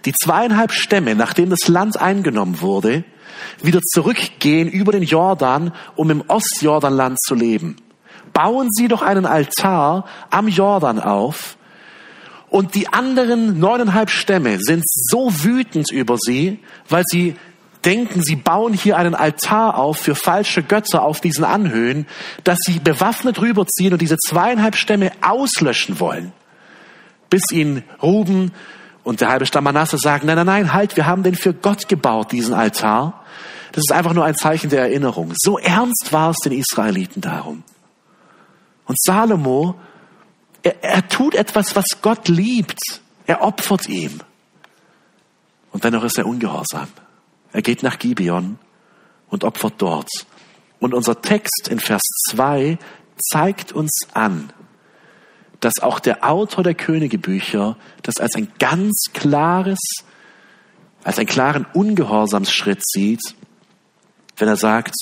die zweieinhalb Stämme, nachdem das Land eingenommen wurde, wieder zurückgehen über den Jordan, um im Ostjordanland zu leben. Bauen sie doch einen Altar am Jordan auf, und die anderen neuneinhalb Stämme sind so wütend über sie, weil sie denken, sie bauen hier einen Altar auf für falsche Götter auf diesen Anhöhen, dass sie bewaffnet rüberziehen und diese zweieinhalb Stämme auslöschen wollen. Bis ihnen Ruben und der halbe Stamm Manasse sagen, nein, nein, nein, halt, wir haben den für Gott gebaut, diesen Altar. Das ist einfach nur ein Zeichen der Erinnerung. So ernst war es den Israeliten darum. Und Salomo, er, er tut etwas, was Gott liebt. Er opfert ihm. Und dennoch ist er ungehorsam. Er geht nach Gibeon und opfert dort. Und unser Text in Vers 2 zeigt uns an, dass auch der Autor der Königebücher das als ein ganz klares, als einen klaren Ungehorsamsschritt sieht, wenn er sagt,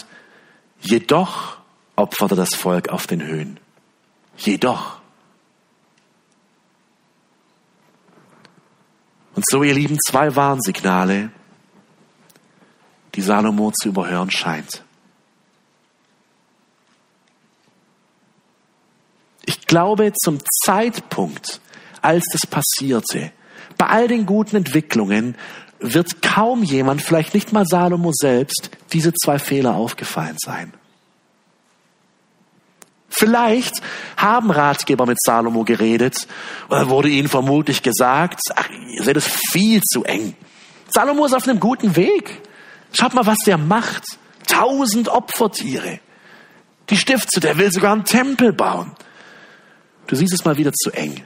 jedoch opferte das Volk auf den Höhen. Jedoch. Und so, ihr Lieben, zwei Warnsignale, die Salomo zu überhören scheint. Ich glaube, zum Zeitpunkt, als das passierte, bei all den guten Entwicklungen, wird kaum jemand, vielleicht nicht mal Salomo selbst, diese zwei Fehler aufgefallen sein. Vielleicht haben Ratgeber mit Salomo geredet oder wurde ihnen vermutlich gesagt, ach, ihr seht es viel zu eng. Salomo ist auf einem guten Weg. Schaut mal, was der macht. Tausend Opfertiere. Die Stifte, der will sogar einen Tempel bauen. Du siehst es mal wieder zu eng.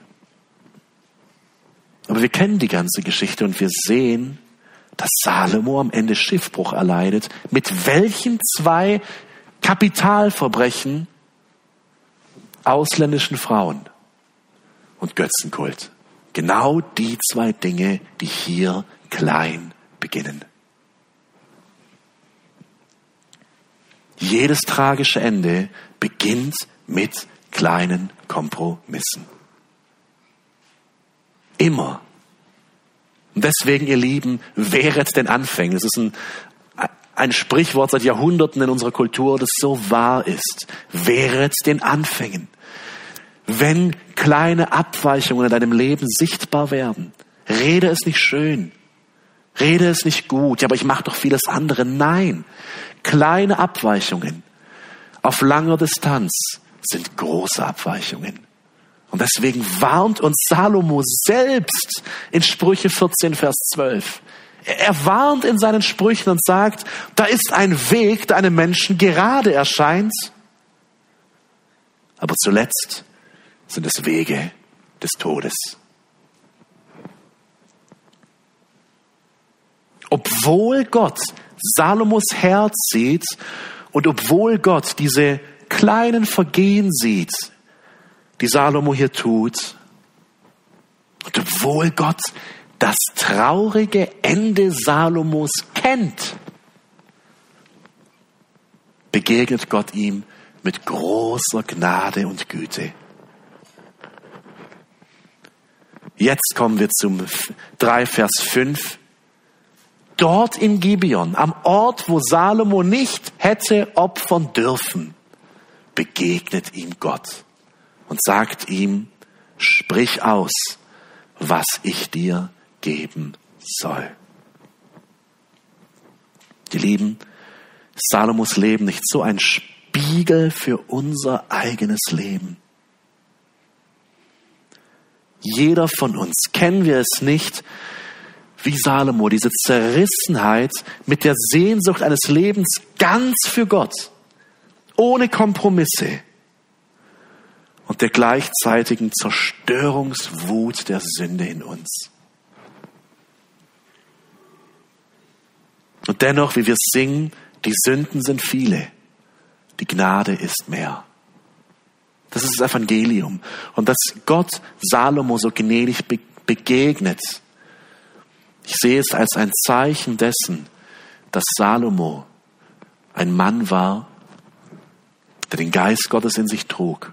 Aber wir kennen die ganze Geschichte und wir sehen, dass Salomo am Ende Schiffbruch erleidet. Mit welchen zwei Kapitalverbrechen? Ausländischen Frauen und Götzenkult. Genau die zwei Dinge, die hier klein beginnen. Jedes tragische Ende beginnt mit kleinen Kompromissen. Immer. Und deswegen, ihr Lieben, wehret den Anfängen. Es ist ein, ein Sprichwort seit Jahrhunderten in unserer Kultur, das so wahr ist. Wehret den Anfängen. Wenn kleine Abweichungen in deinem Leben sichtbar werden, rede es nicht schön. Rede es nicht gut, ja, aber ich mache doch vieles andere. Nein, kleine Abweichungen auf langer Distanz sind große Abweichungen. Und deswegen warnt uns Salomo selbst in Sprüche 14, Vers 12. Er warnt in seinen Sprüchen und sagt, da ist ein Weg, der einem Menschen gerade erscheint, aber zuletzt sind es Wege des Todes. Obwohl Gott Salomos Herz sieht und obwohl Gott diese kleinen Vergehen sieht, die Salomo hier tut, und obwohl Gott das traurige Ende Salomos kennt, begegnet Gott ihm mit großer Gnade und Güte. Jetzt kommen wir zum 3 Vers 5. Dort in Gibeon, am Ort, wo Salomo nicht hätte opfern dürfen, begegnet ihm Gott und sagt ihm, sprich aus, was ich dir geben soll. Die Lieben, Salomos Leben nicht so ein Spiegel für unser eigenes Leben. Jeder von uns, kennen wir es nicht, wie Salomo, diese Zerrissenheit mit der Sehnsucht eines Lebens ganz für Gott, ohne Kompromisse und der gleichzeitigen Zerstörungswut der Sünde in uns. Und dennoch, wie wir singen, die Sünden sind viele, die Gnade ist mehr. Das ist das Evangelium. Und dass Gott Salomo so gnädig begegnet, ich sehe es als ein Zeichen dessen, dass Salomo ein Mann war, der den Geist Gottes in sich trug,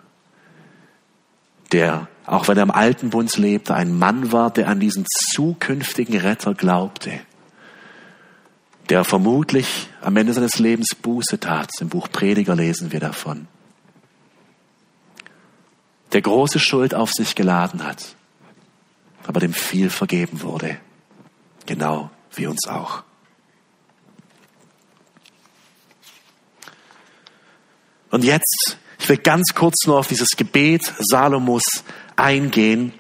der, auch wenn er im alten Bund lebte, ein Mann war, der an diesen zukünftigen Retter glaubte, der vermutlich am Ende seines Lebens Buße tat. Im Buch Prediger lesen wir davon. Der große Schuld auf sich geladen hat, aber dem viel vergeben wurde. Genau wie uns auch. Und jetzt, ich will ganz kurz nur auf dieses Gebet Salomos eingehen.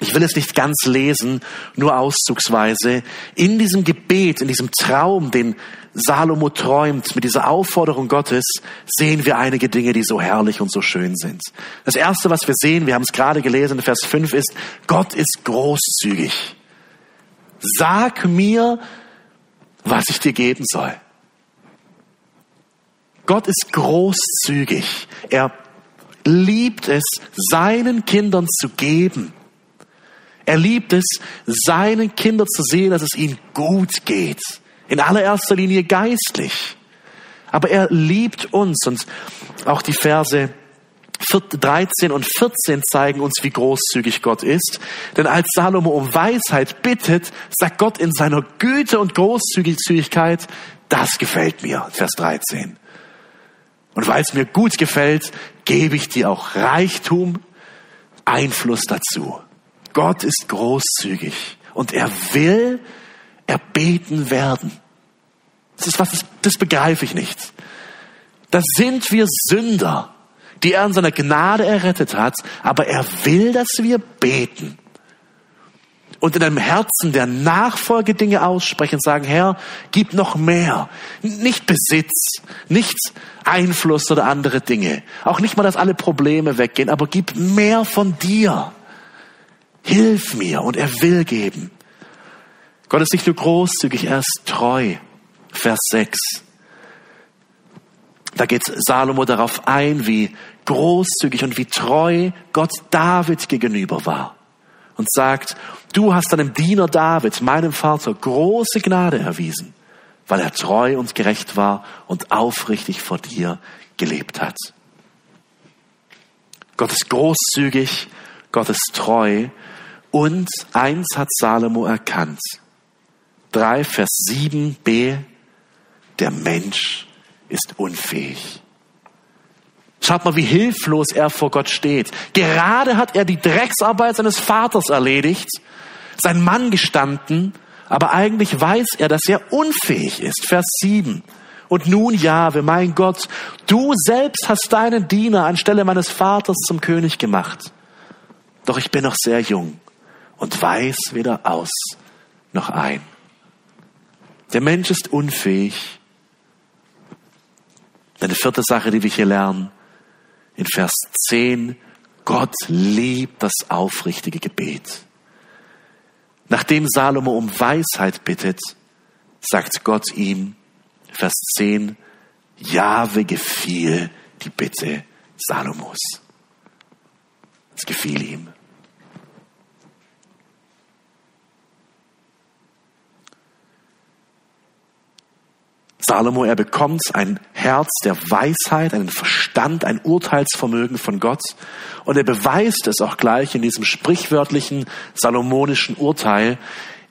Ich will es nicht ganz lesen, nur auszugsweise. In diesem Gebet, in diesem Traum, den Salomo träumt, mit dieser Aufforderung Gottes, sehen wir einige Dinge, die so herrlich und so schön sind. Das erste, was wir sehen, wir haben es gerade gelesen in Vers 5, ist, Gott ist großzügig. Sag mir, was ich dir geben soll. Gott ist großzügig. Er liebt es, seinen Kindern zu geben. Er liebt es, seinen Kindern zu sehen, dass es ihnen gut geht. In allererster Linie geistlich. Aber er liebt uns und auch die Verse 13 und 14 zeigen uns, wie großzügig Gott ist. Denn als Salomo um Weisheit bittet, sagt Gott in seiner Güte und Großzügigkeit, das gefällt mir. Vers 13. Und weil es mir gut gefällt, gebe ich dir auch Reichtum, Einfluss dazu. Gott ist großzügig und er will erbeten werden. Das ist was, das begreife ich nicht. Da sind wir Sünder die er in seiner Gnade errettet hat, aber er will, dass wir beten und in einem Herzen der Nachfolge Dinge aussprechen sagen, Herr, gib noch mehr. Nicht Besitz, nicht Einfluss oder andere Dinge. Auch nicht mal, dass alle Probleme weggehen, aber gib mehr von dir. Hilf mir und er will geben. Gott ist nicht nur großzügig, er ist treu. Vers 6. Da geht Salomo darauf ein, wie großzügig und wie treu Gott David gegenüber war. Und sagt, du hast deinem Diener David, meinem Vater, große Gnade erwiesen, weil er treu und gerecht war und aufrichtig vor dir gelebt hat. Gott ist großzügig, Gott ist treu und eins hat Salomo erkannt. 3 Vers 7b, der Mensch ist unfähig. Schaut mal, wie hilflos er vor Gott steht. Gerade hat er die Drecksarbeit seines Vaters erledigt, sein Mann gestanden, aber eigentlich weiß er, dass er unfähig ist. Vers 7. Und nun, Jahwe, mein Gott, du selbst hast deinen Diener anstelle meines Vaters zum König gemacht. Doch ich bin noch sehr jung und weiß weder aus noch ein. Der Mensch ist unfähig. Eine vierte Sache, die wir hier lernen in Vers 10, Gott liebt das aufrichtige Gebet. Nachdem Salomo um Weisheit bittet, sagt Gott ihm, Vers 10, Jahwe gefiel die Bitte Salomos. Es gefiel ihm. Salomo, er bekommt ein Herz der Weisheit, einen Verstand, ein Urteilsvermögen von Gott. Und er beweist es auch gleich in diesem sprichwörtlichen salomonischen Urteil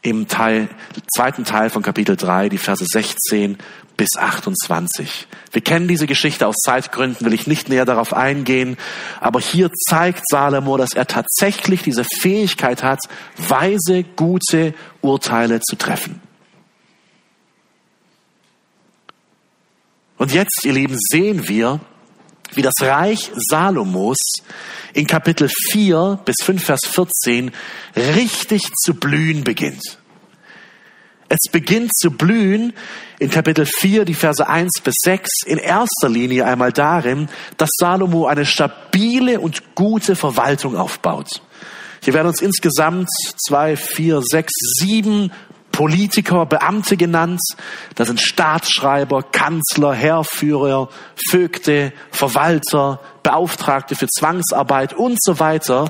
im Teil, zweiten Teil von Kapitel 3, die Verse 16 bis 28. Wir kennen diese Geschichte aus Zeitgründen, will ich nicht näher darauf eingehen. Aber hier zeigt Salomo, dass er tatsächlich diese Fähigkeit hat, weise, gute Urteile zu treffen. Und jetzt, ihr Lieben, sehen wir, wie das Reich Salomos in Kapitel 4 bis 5 Vers 14 richtig zu blühen beginnt. Es beginnt zu blühen in Kapitel 4, die Verse 1 bis 6, in erster Linie einmal darin, dass Salomo eine stabile und gute Verwaltung aufbaut. Hier werden uns insgesamt zwei, vier, sechs, sieben Politiker, Beamte genannt. Das sind Staatsschreiber, Kanzler, Heerführer, Vögte, Verwalter, Beauftragte für Zwangsarbeit und so weiter.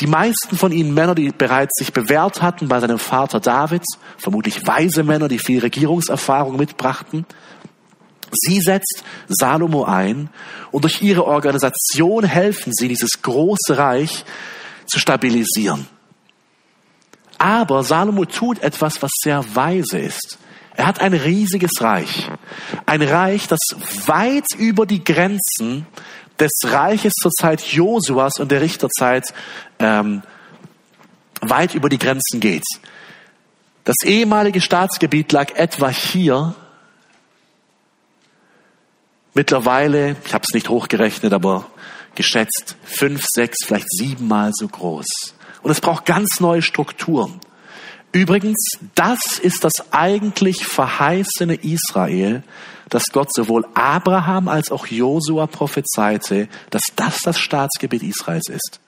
Die meisten von ihnen Männer, die bereits sich bewährt hatten bei seinem Vater David, vermutlich weise Männer, die viel Regierungserfahrung mitbrachten. Sie setzt Salomo ein und durch ihre Organisation helfen sie, dieses große Reich zu stabilisieren. Aber Salomo tut etwas, was sehr weise ist. Er hat ein riesiges Reich. Ein Reich, das weit über die Grenzen des Reiches zur Zeit Josuas und der Richterzeit ähm, weit über die Grenzen geht. Das ehemalige Staatsgebiet lag etwa hier. Mittlerweile, ich habe es nicht hochgerechnet, aber geschätzt fünf, sechs, vielleicht siebenmal so groß. Und es braucht ganz neue Strukturen. Übrigens, das ist das eigentlich verheißene Israel, dass Gott sowohl Abraham als auch Josua prophezeite, dass das das Staatsgebiet Israels ist.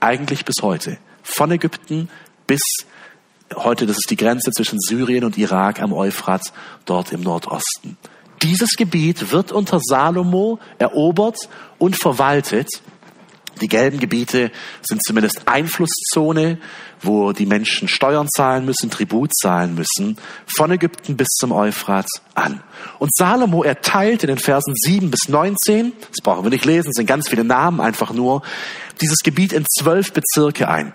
Eigentlich bis heute. Von Ägypten bis heute, das ist die Grenze zwischen Syrien und Irak am Euphrat, dort im Nordosten. Dieses Gebiet wird unter Salomo erobert und verwaltet die gelben Gebiete sind zumindest Einflusszone, wo die Menschen Steuern zahlen müssen, Tribut zahlen müssen, von Ägypten bis zum Euphrat an. Und Salomo erteilt in den Versen 7 bis 19, das brauchen wir nicht lesen, sind ganz viele Namen einfach nur, dieses Gebiet in zwölf Bezirke ein.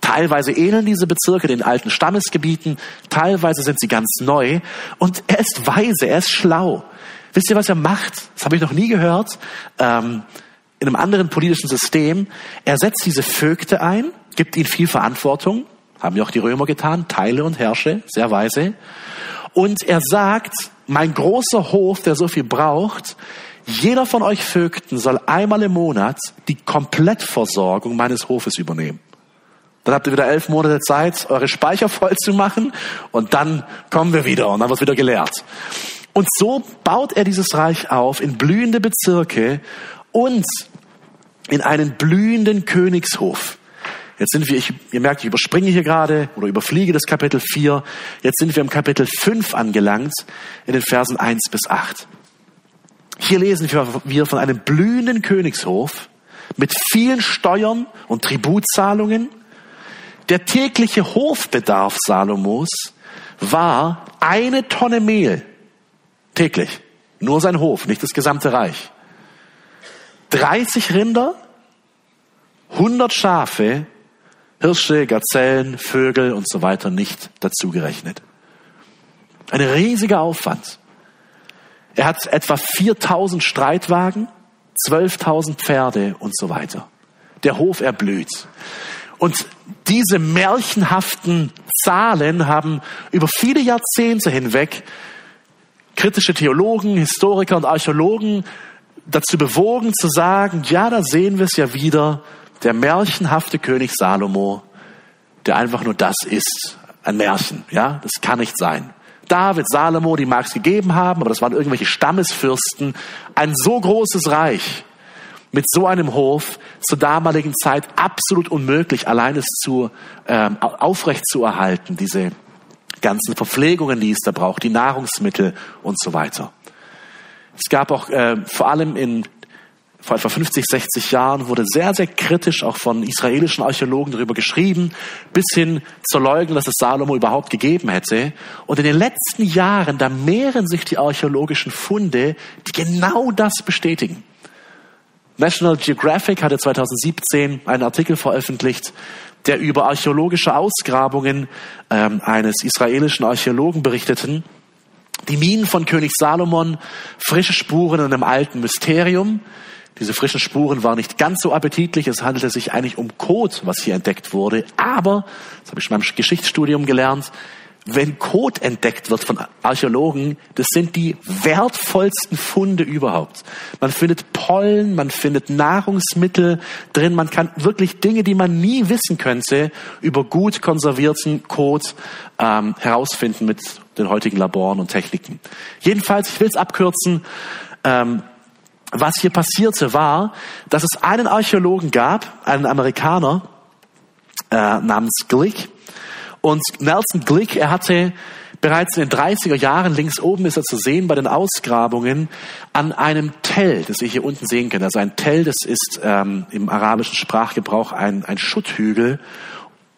Teilweise ähneln diese Bezirke den alten Stammesgebieten, teilweise sind sie ganz neu. Und er ist weise, er ist schlau. Wisst ihr, was er macht? Das habe ich noch nie gehört. Ähm, in einem anderen politischen System. Er setzt diese Vögte ein, gibt ihnen viel Verantwortung, haben ja auch die Römer getan, teile und herrsche, sehr weise. Und er sagt, mein großer Hof, der so viel braucht, jeder von euch Vögten soll einmal im Monat die Komplettversorgung meines Hofes übernehmen. Dann habt ihr wieder elf Monate Zeit, eure Speicher voll zu machen und dann kommen wir wieder und dann wird wieder gelehrt. Und so baut er dieses Reich auf in blühende Bezirke und in einen blühenden Königshof. Jetzt sind wir, ich, ihr merkt, ich überspringe hier gerade oder überfliege das Kapitel 4. Jetzt sind wir im Kapitel 5 angelangt, in den Versen 1 bis 8. Hier lesen wir von einem blühenden Königshof mit vielen Steuern und Tributzahlungen. Der tägliche Hofbedarf Salomos war eine Tonne Mehl täglich. Nur sein Hof, nicht das gesamte Reich. 30 Rinder, 100 Schafe, Hirsche, Gazellen, Vögel und so weiter nicht dazugerechnet. Ein riesiger Aufwand. Er hat etwa 4000 Streitwagen, 12.000 Pferde und so weiter. Der Hof erblüht. Und diese märchenhaften Zahlen haben über viele Jahrzehnte hinweg kritische Theologen, Historiker und Archäologen dazu bewogen zu sagen, ja, da sehen wir es ja wieder, der märchenhafte König Salomo, der einfach nur das ist, ein Märchen, ja, das kann nicht sein. David, Salomo, die mag es gegeben haben, aber das waren irgendwelche Stammesfürsten. Ein so großes Reich mit so einem Hof zur damaligen Zeit absolut unmöglich, allein es zu ähm, aufrecht zu erhalten, diese ganzen Verpflegungen, die es da braucht, die Nahrungsmittel und so weiter. Es gab auch äh, vor allem in vor etwa 50, 60 Jahren wurde sehr, sehr kritisch auch von israelischen Archäologen darüber geschrieben, bis hin zur Leugnung, dass es Salomo überhaupt gegeben hätte. Und in den letzten Jahren, da mehren sich die archäologischen Funde, die genau das bestätigen. National Geographic hatte 2017 einen Artikel veröffentlicht, der über archäologische Ausgrabungen ähm, eines israelischen Archäologen berichteten die Minen von König Salomon, frische Spuren in einem alten Mysterium. Diese frischen Spuren waren nicht ganz so appetitlich. Es handelte sich eigentlich um Kot, was hier entdeckt wurde. Aber, das habe ich schon beim Geschichtsstudium gelernt, wenn Kot entdeckt wird von Archäologen, das sind die wertvollsten Funde überhaupt. Man findet Pollen, man findet Nahrungsmittel drin, man kann wirklich Dinge, die man nie wissen könnte, über gut konservierten Kot ähm, herausfinden mit den heutigen Laboren und Techniken. Jedenfalls, ich will es abkürzen, ähm, was hier passierte war, dass es einen Archäologen gab, einen Amerikaner äh, namens Glick, und Nelson Glick, er hatte bereits in den 30er Jahren, links oben ist er zu sehen bei den Ausgrabungen, an einem Tell, das ihr hier unten sehen könnt. Also ein Tell, das ist ähm, im arabischen Sprachgebrauch ein, ein Schutthügel,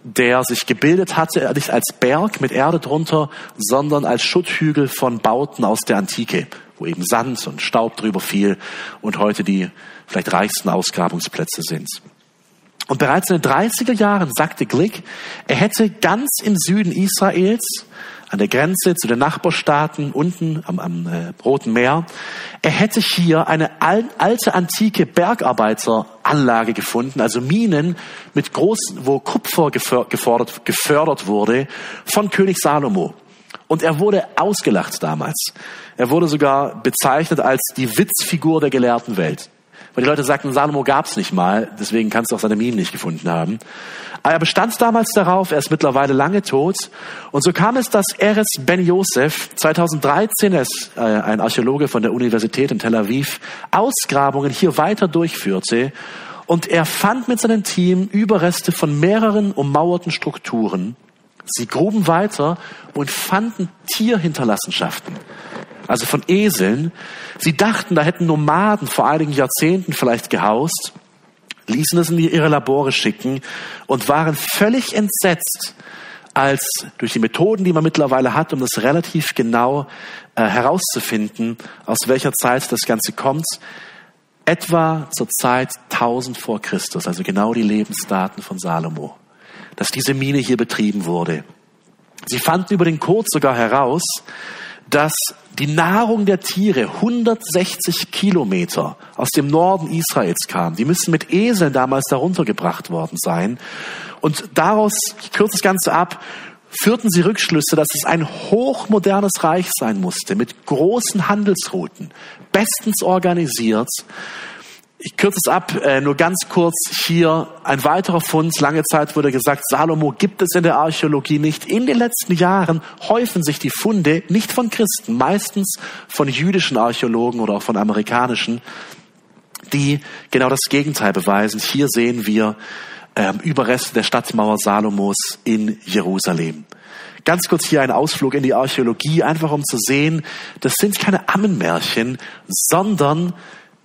der sich gebildet hatte, nicht als Berg mit Erde drunter, sondern als Schutthügel von Bauten aus der Antike, wo eben Sand und Staub drüber fiel und heute die vielleicht reichsten Ausgrabungsplätze sind. Und bereits in den 30er Jahren sagte Glick, er hätte ganz im Süden Israels, an der Grenze zu den Nachbarstaaten unten am, am äh, Roten Meer, er hätte hier eine alte antike Bergarbeiteranlage gefunden, also Minen mit großen, wo Kupfer gefördert, gefördert wurde von König Salomo. Und er wurde ausgelacht damals. Er wurde sogar bezeichnet als die Witzfigur der gelehrten Welt. Weil die Leute sagten, Salomo gab's nicht mal, deswegen kannst du auch seine Minen nicht gefunden haben. Aber er bestand damals darauf, er ist mittlerweile lange tot. Und so kam es, dass Eres Ben Yosef 2013, er ist äh, ein Archäologe von der Universität in Tel Aviv, Ausgrabungen hier weiter durchführte. Und er fand mit seinem Team Überreste von mehreren ummauerten Strukturen. Sie gruben weiter und fanden Tierhinterlassenschaften also von Eseln. Sie dachten, da hätten Nomaden vor einigen Jahrzehnten vielleicht gehaust, ließen es in ihre Labore schicken und waren völlig entsetzt, als durch die Methoden, die man mittlerweile hat, um das relativ genau äh, herauszufinden, aus welcher Zeit das Ganze kommt, etwa zur Zeit 1000 vor Christus, also genau die Lebensdaten von Salomo, dass diese Mine hier betrieben wurde. Sie fanden über den Code sogar heraus, dass die Nahrung der Tiere 160 Kilometer aus dem Norden Israels kam. Die müssen mit Eseln damals darunter gebracht worden sein. Und daraus, ich kürze das Ganze ab, führten sie Rückschlüsse, dass es ein hochmodernes Reich sein musste, mit großen Handelsrouten, bestens organisiert, ich kürze es ab, äh, nur ganz kurz hier ein weiterer Fund. Lange Zeit wurde gesagt, Salomo gibt es in der Archäologie nicht. In den letzten Jahren häufen sich die Funde nicht von Christen, meistens von jüdischen Archäologen oder auch von amerikanischen, die genau das Gegenteil beweisen. Hier sehen wir ähm, Überreste der Stadtmauer Salomos in Jerusalem. Ganz kurz hier ein Ausflug in die Archäologie, einfach um zu sehen, das sind keine Ammenmärchen, sondern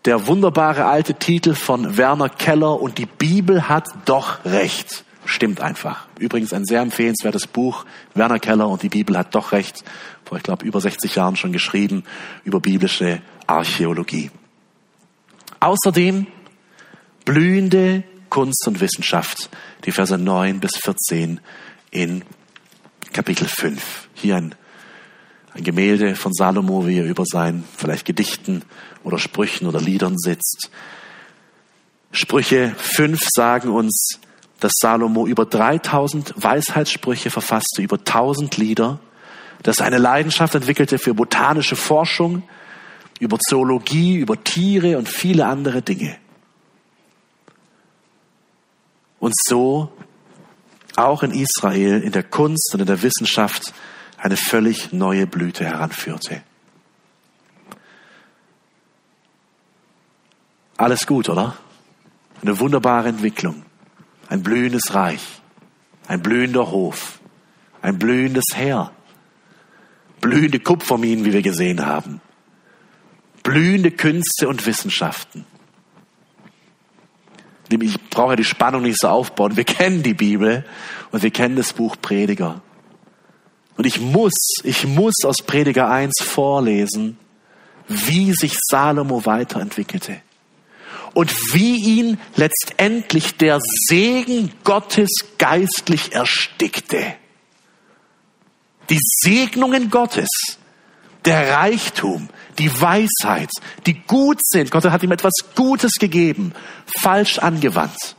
der wunderbare alte Titel von Werner Keller und die Bibel hat doch recht. Stimmt einfach. Übrigens ein sehr empfehlenswertes Buch. Werner Keller und die Bibel hat doch recht. Vor, ich glaube, über 60 Jahren schon geschrieben über biblische Archäologie. Außerdem blühende Kunst und Wissenschaft. Die Verse 9 bis 14 in Kapitel 5. Hier ein ein Gemälde von Salomo, wie er über seinen vielleicht Gedichten oder Sprüchen oder Liedern sitzt. Sprüche 5 sagen uns, dass Salomo über 3000 Weisheitssprüche verfasste, über 1000 Lieder, dass er eine Leidenschaft entwickelte für botanische Forschung, über Zoologie, über Tiere und viele andere Dinge. Und so auch in Israel, in der Kunst und in der Wissenschaft eine völlig neue Blüte heranführte. Alles gut, oder? Eine wunderbare Entwicklung. Ein blühendes Reich. Ein blühender Hof. Ein blühendes Heer. Blühende Kupferminen, wie wir gesehen haben. Blühende Künste und Wissenschaften. Ich brauche die Spannung nicht so aufbauen. Wir kennen die Bibel und wir kennen das Buch Prediger. Und ich muss, ich muss aus Prediger 1 vorlesen, wie sich Salomo weiterentwickelte und wie ihn letztendlich der Segen Gottes geistlich erstickte. Die Segnungen Gottes, der Reichtum, die Weisheit, die gut sind, Gott hat ihm etwas Gutes gegeben, falsch angewandt,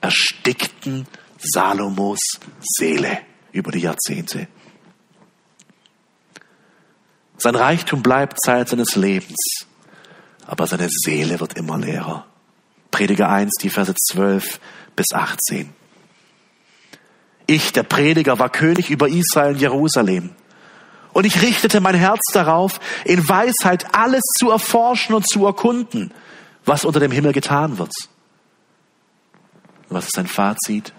erstickten Salomos Seele über die Jahrzehnte. Sein Reichtum bleibt Zeit seines Lebens, aber seine Seele wird immer leerer. Prediger 1, die Verse 12 bis 18. Ich, der Prediger, war König über Israel und Jerusalem. Und ich richtete mein Herz darauf, in Weisheit alles zu erforschen und zu erkunden, was unter dem Himmel getan wird. Was ist sein Fazit?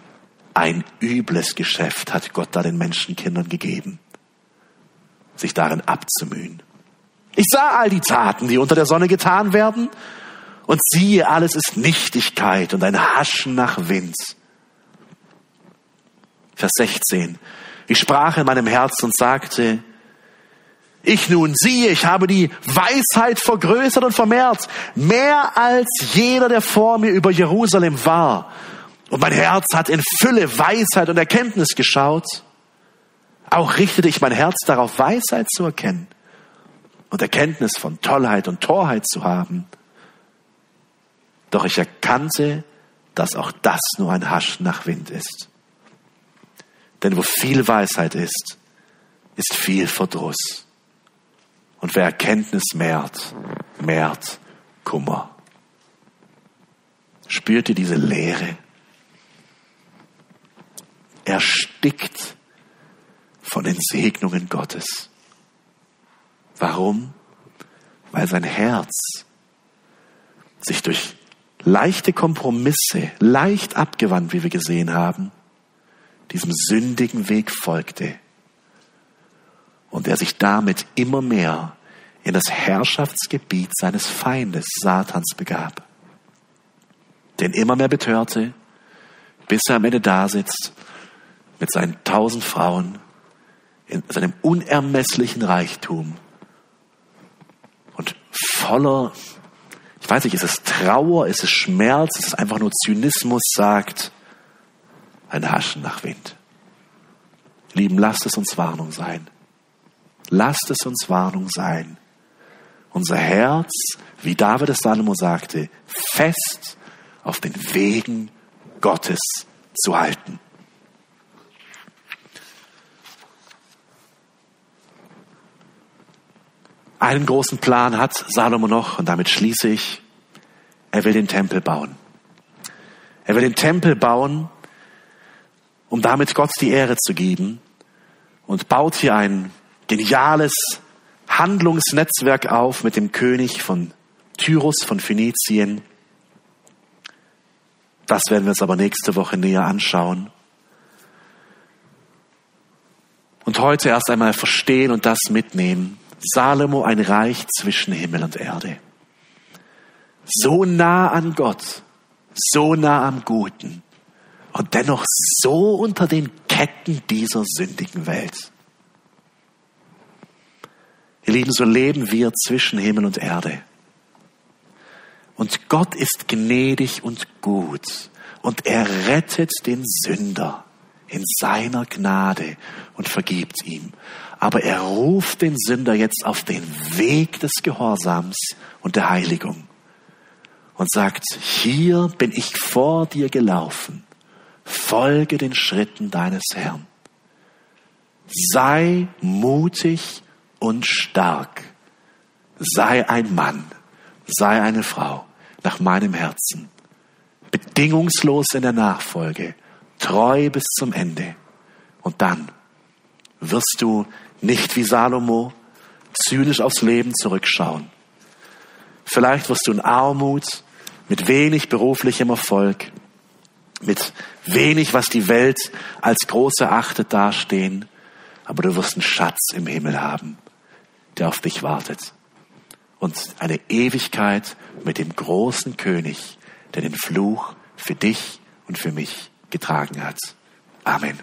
Ein übles Geschäft hat Gott da den Menschenkindern gegeben, sich darin abzumühen. Ich sah all die Taten, die unter der Sonne getan werden, und siehe, alles ist Nichtigkeit und ein Haschen nach Wind. Vers 16. Ich sprach in meinem Herz und sagte, ich nun siehe, ich habe die Weisheit vergrößert und vermehrt, mehr als jeder, der vor mir über Jerusalem war. Und mein Herz hat in Fülle Weisheit und Erkenntnis geschaut. Auch richtete ich mein Herz darauf, Weisheit zu erkennen und Erkenntnis von Tollheit und Torheit zu haben. Doch ich erkannte, dass auch das nur ein Hasch nach Wind ist. Denn wo viel Weisheit ist, ist viel Verdruss. Und wer Erkenntnis mehrt, mehrt Kummer. Spürt ihr diese Leere? Erstickt von den Segnungen Gottes. Warum? Weil sein Herz sich durch leichte Kompromisse, leicht abgewandt, wie wir gesehen haben, diesem sündigen Weg folgte und er sich damit immer mehr in das Herrschaftsgebiet seines Feindes Satans begab. Den immer mehr betörte, bis er am Ende da sitzt mit seinen tausend Frauen in seinem unermesslichen Reichtum und voller, ich weiß nicht, ist es Trauer, ist es Schmerz, ist es einfach nur Zynismus, sagt, ein Haschen nach Wind. Lieben, lasst es uns Warnung sein. Lasst es uns Warnung sein. Unser Herz, wie David es Salomo sagte, fest auf den Wegen Gottes zu halten. Einen großen Plan hat Salomo noch und damit schließe ich. Er will den Tempel bauen. Er will den Tempel bauen, um damit Gott die Ehre zu geben und baut hier ein geniales Handlungsnetzwerk auf mit dem König von Tyrus von Phönizien. Das werden wir uns aber nächste Woche näher anschauen. Und heute erst einmal verstehen und das mitnehmen. Salomo ein Reich zwischen Himmel und Erde. So nah an Gott, so nah am Guten und dennoch so unter den Ketten dieser sündigen Welt. Ihr Lieben, so leben wir zwischen Himmel und Erde. Und Gott ist gnädig und gut und er rettet den Sünder in seiner Gnade und vergibt ihm. Aber er ruft den Sünder jetzt auf den Weg des Gehorsams und der Heiligung und sagt, hier bin ich vor dir gelaufen, folge den Schritten deines Herrn. Sei mutig und stark. Sei ein Mann, sei eine Frau nach meinem Herzen. Bedingungslos in der Nachfolge, treu bis zum Ende. Und dann wirst du nicht wie Salomo zynisch aufs Leben zurückschauen. Vielleicht wirst du in Armut, mit wenig beruflichem Erfolg, mit wenig, was die Welt als groß erachtet dastehen, aber du wirst einen Schatz im Himmel haben der auf dich wartet. Und eine Ewigkeit mit dem großen König, der den Fluch für dich und für mich getragen hat. Amen.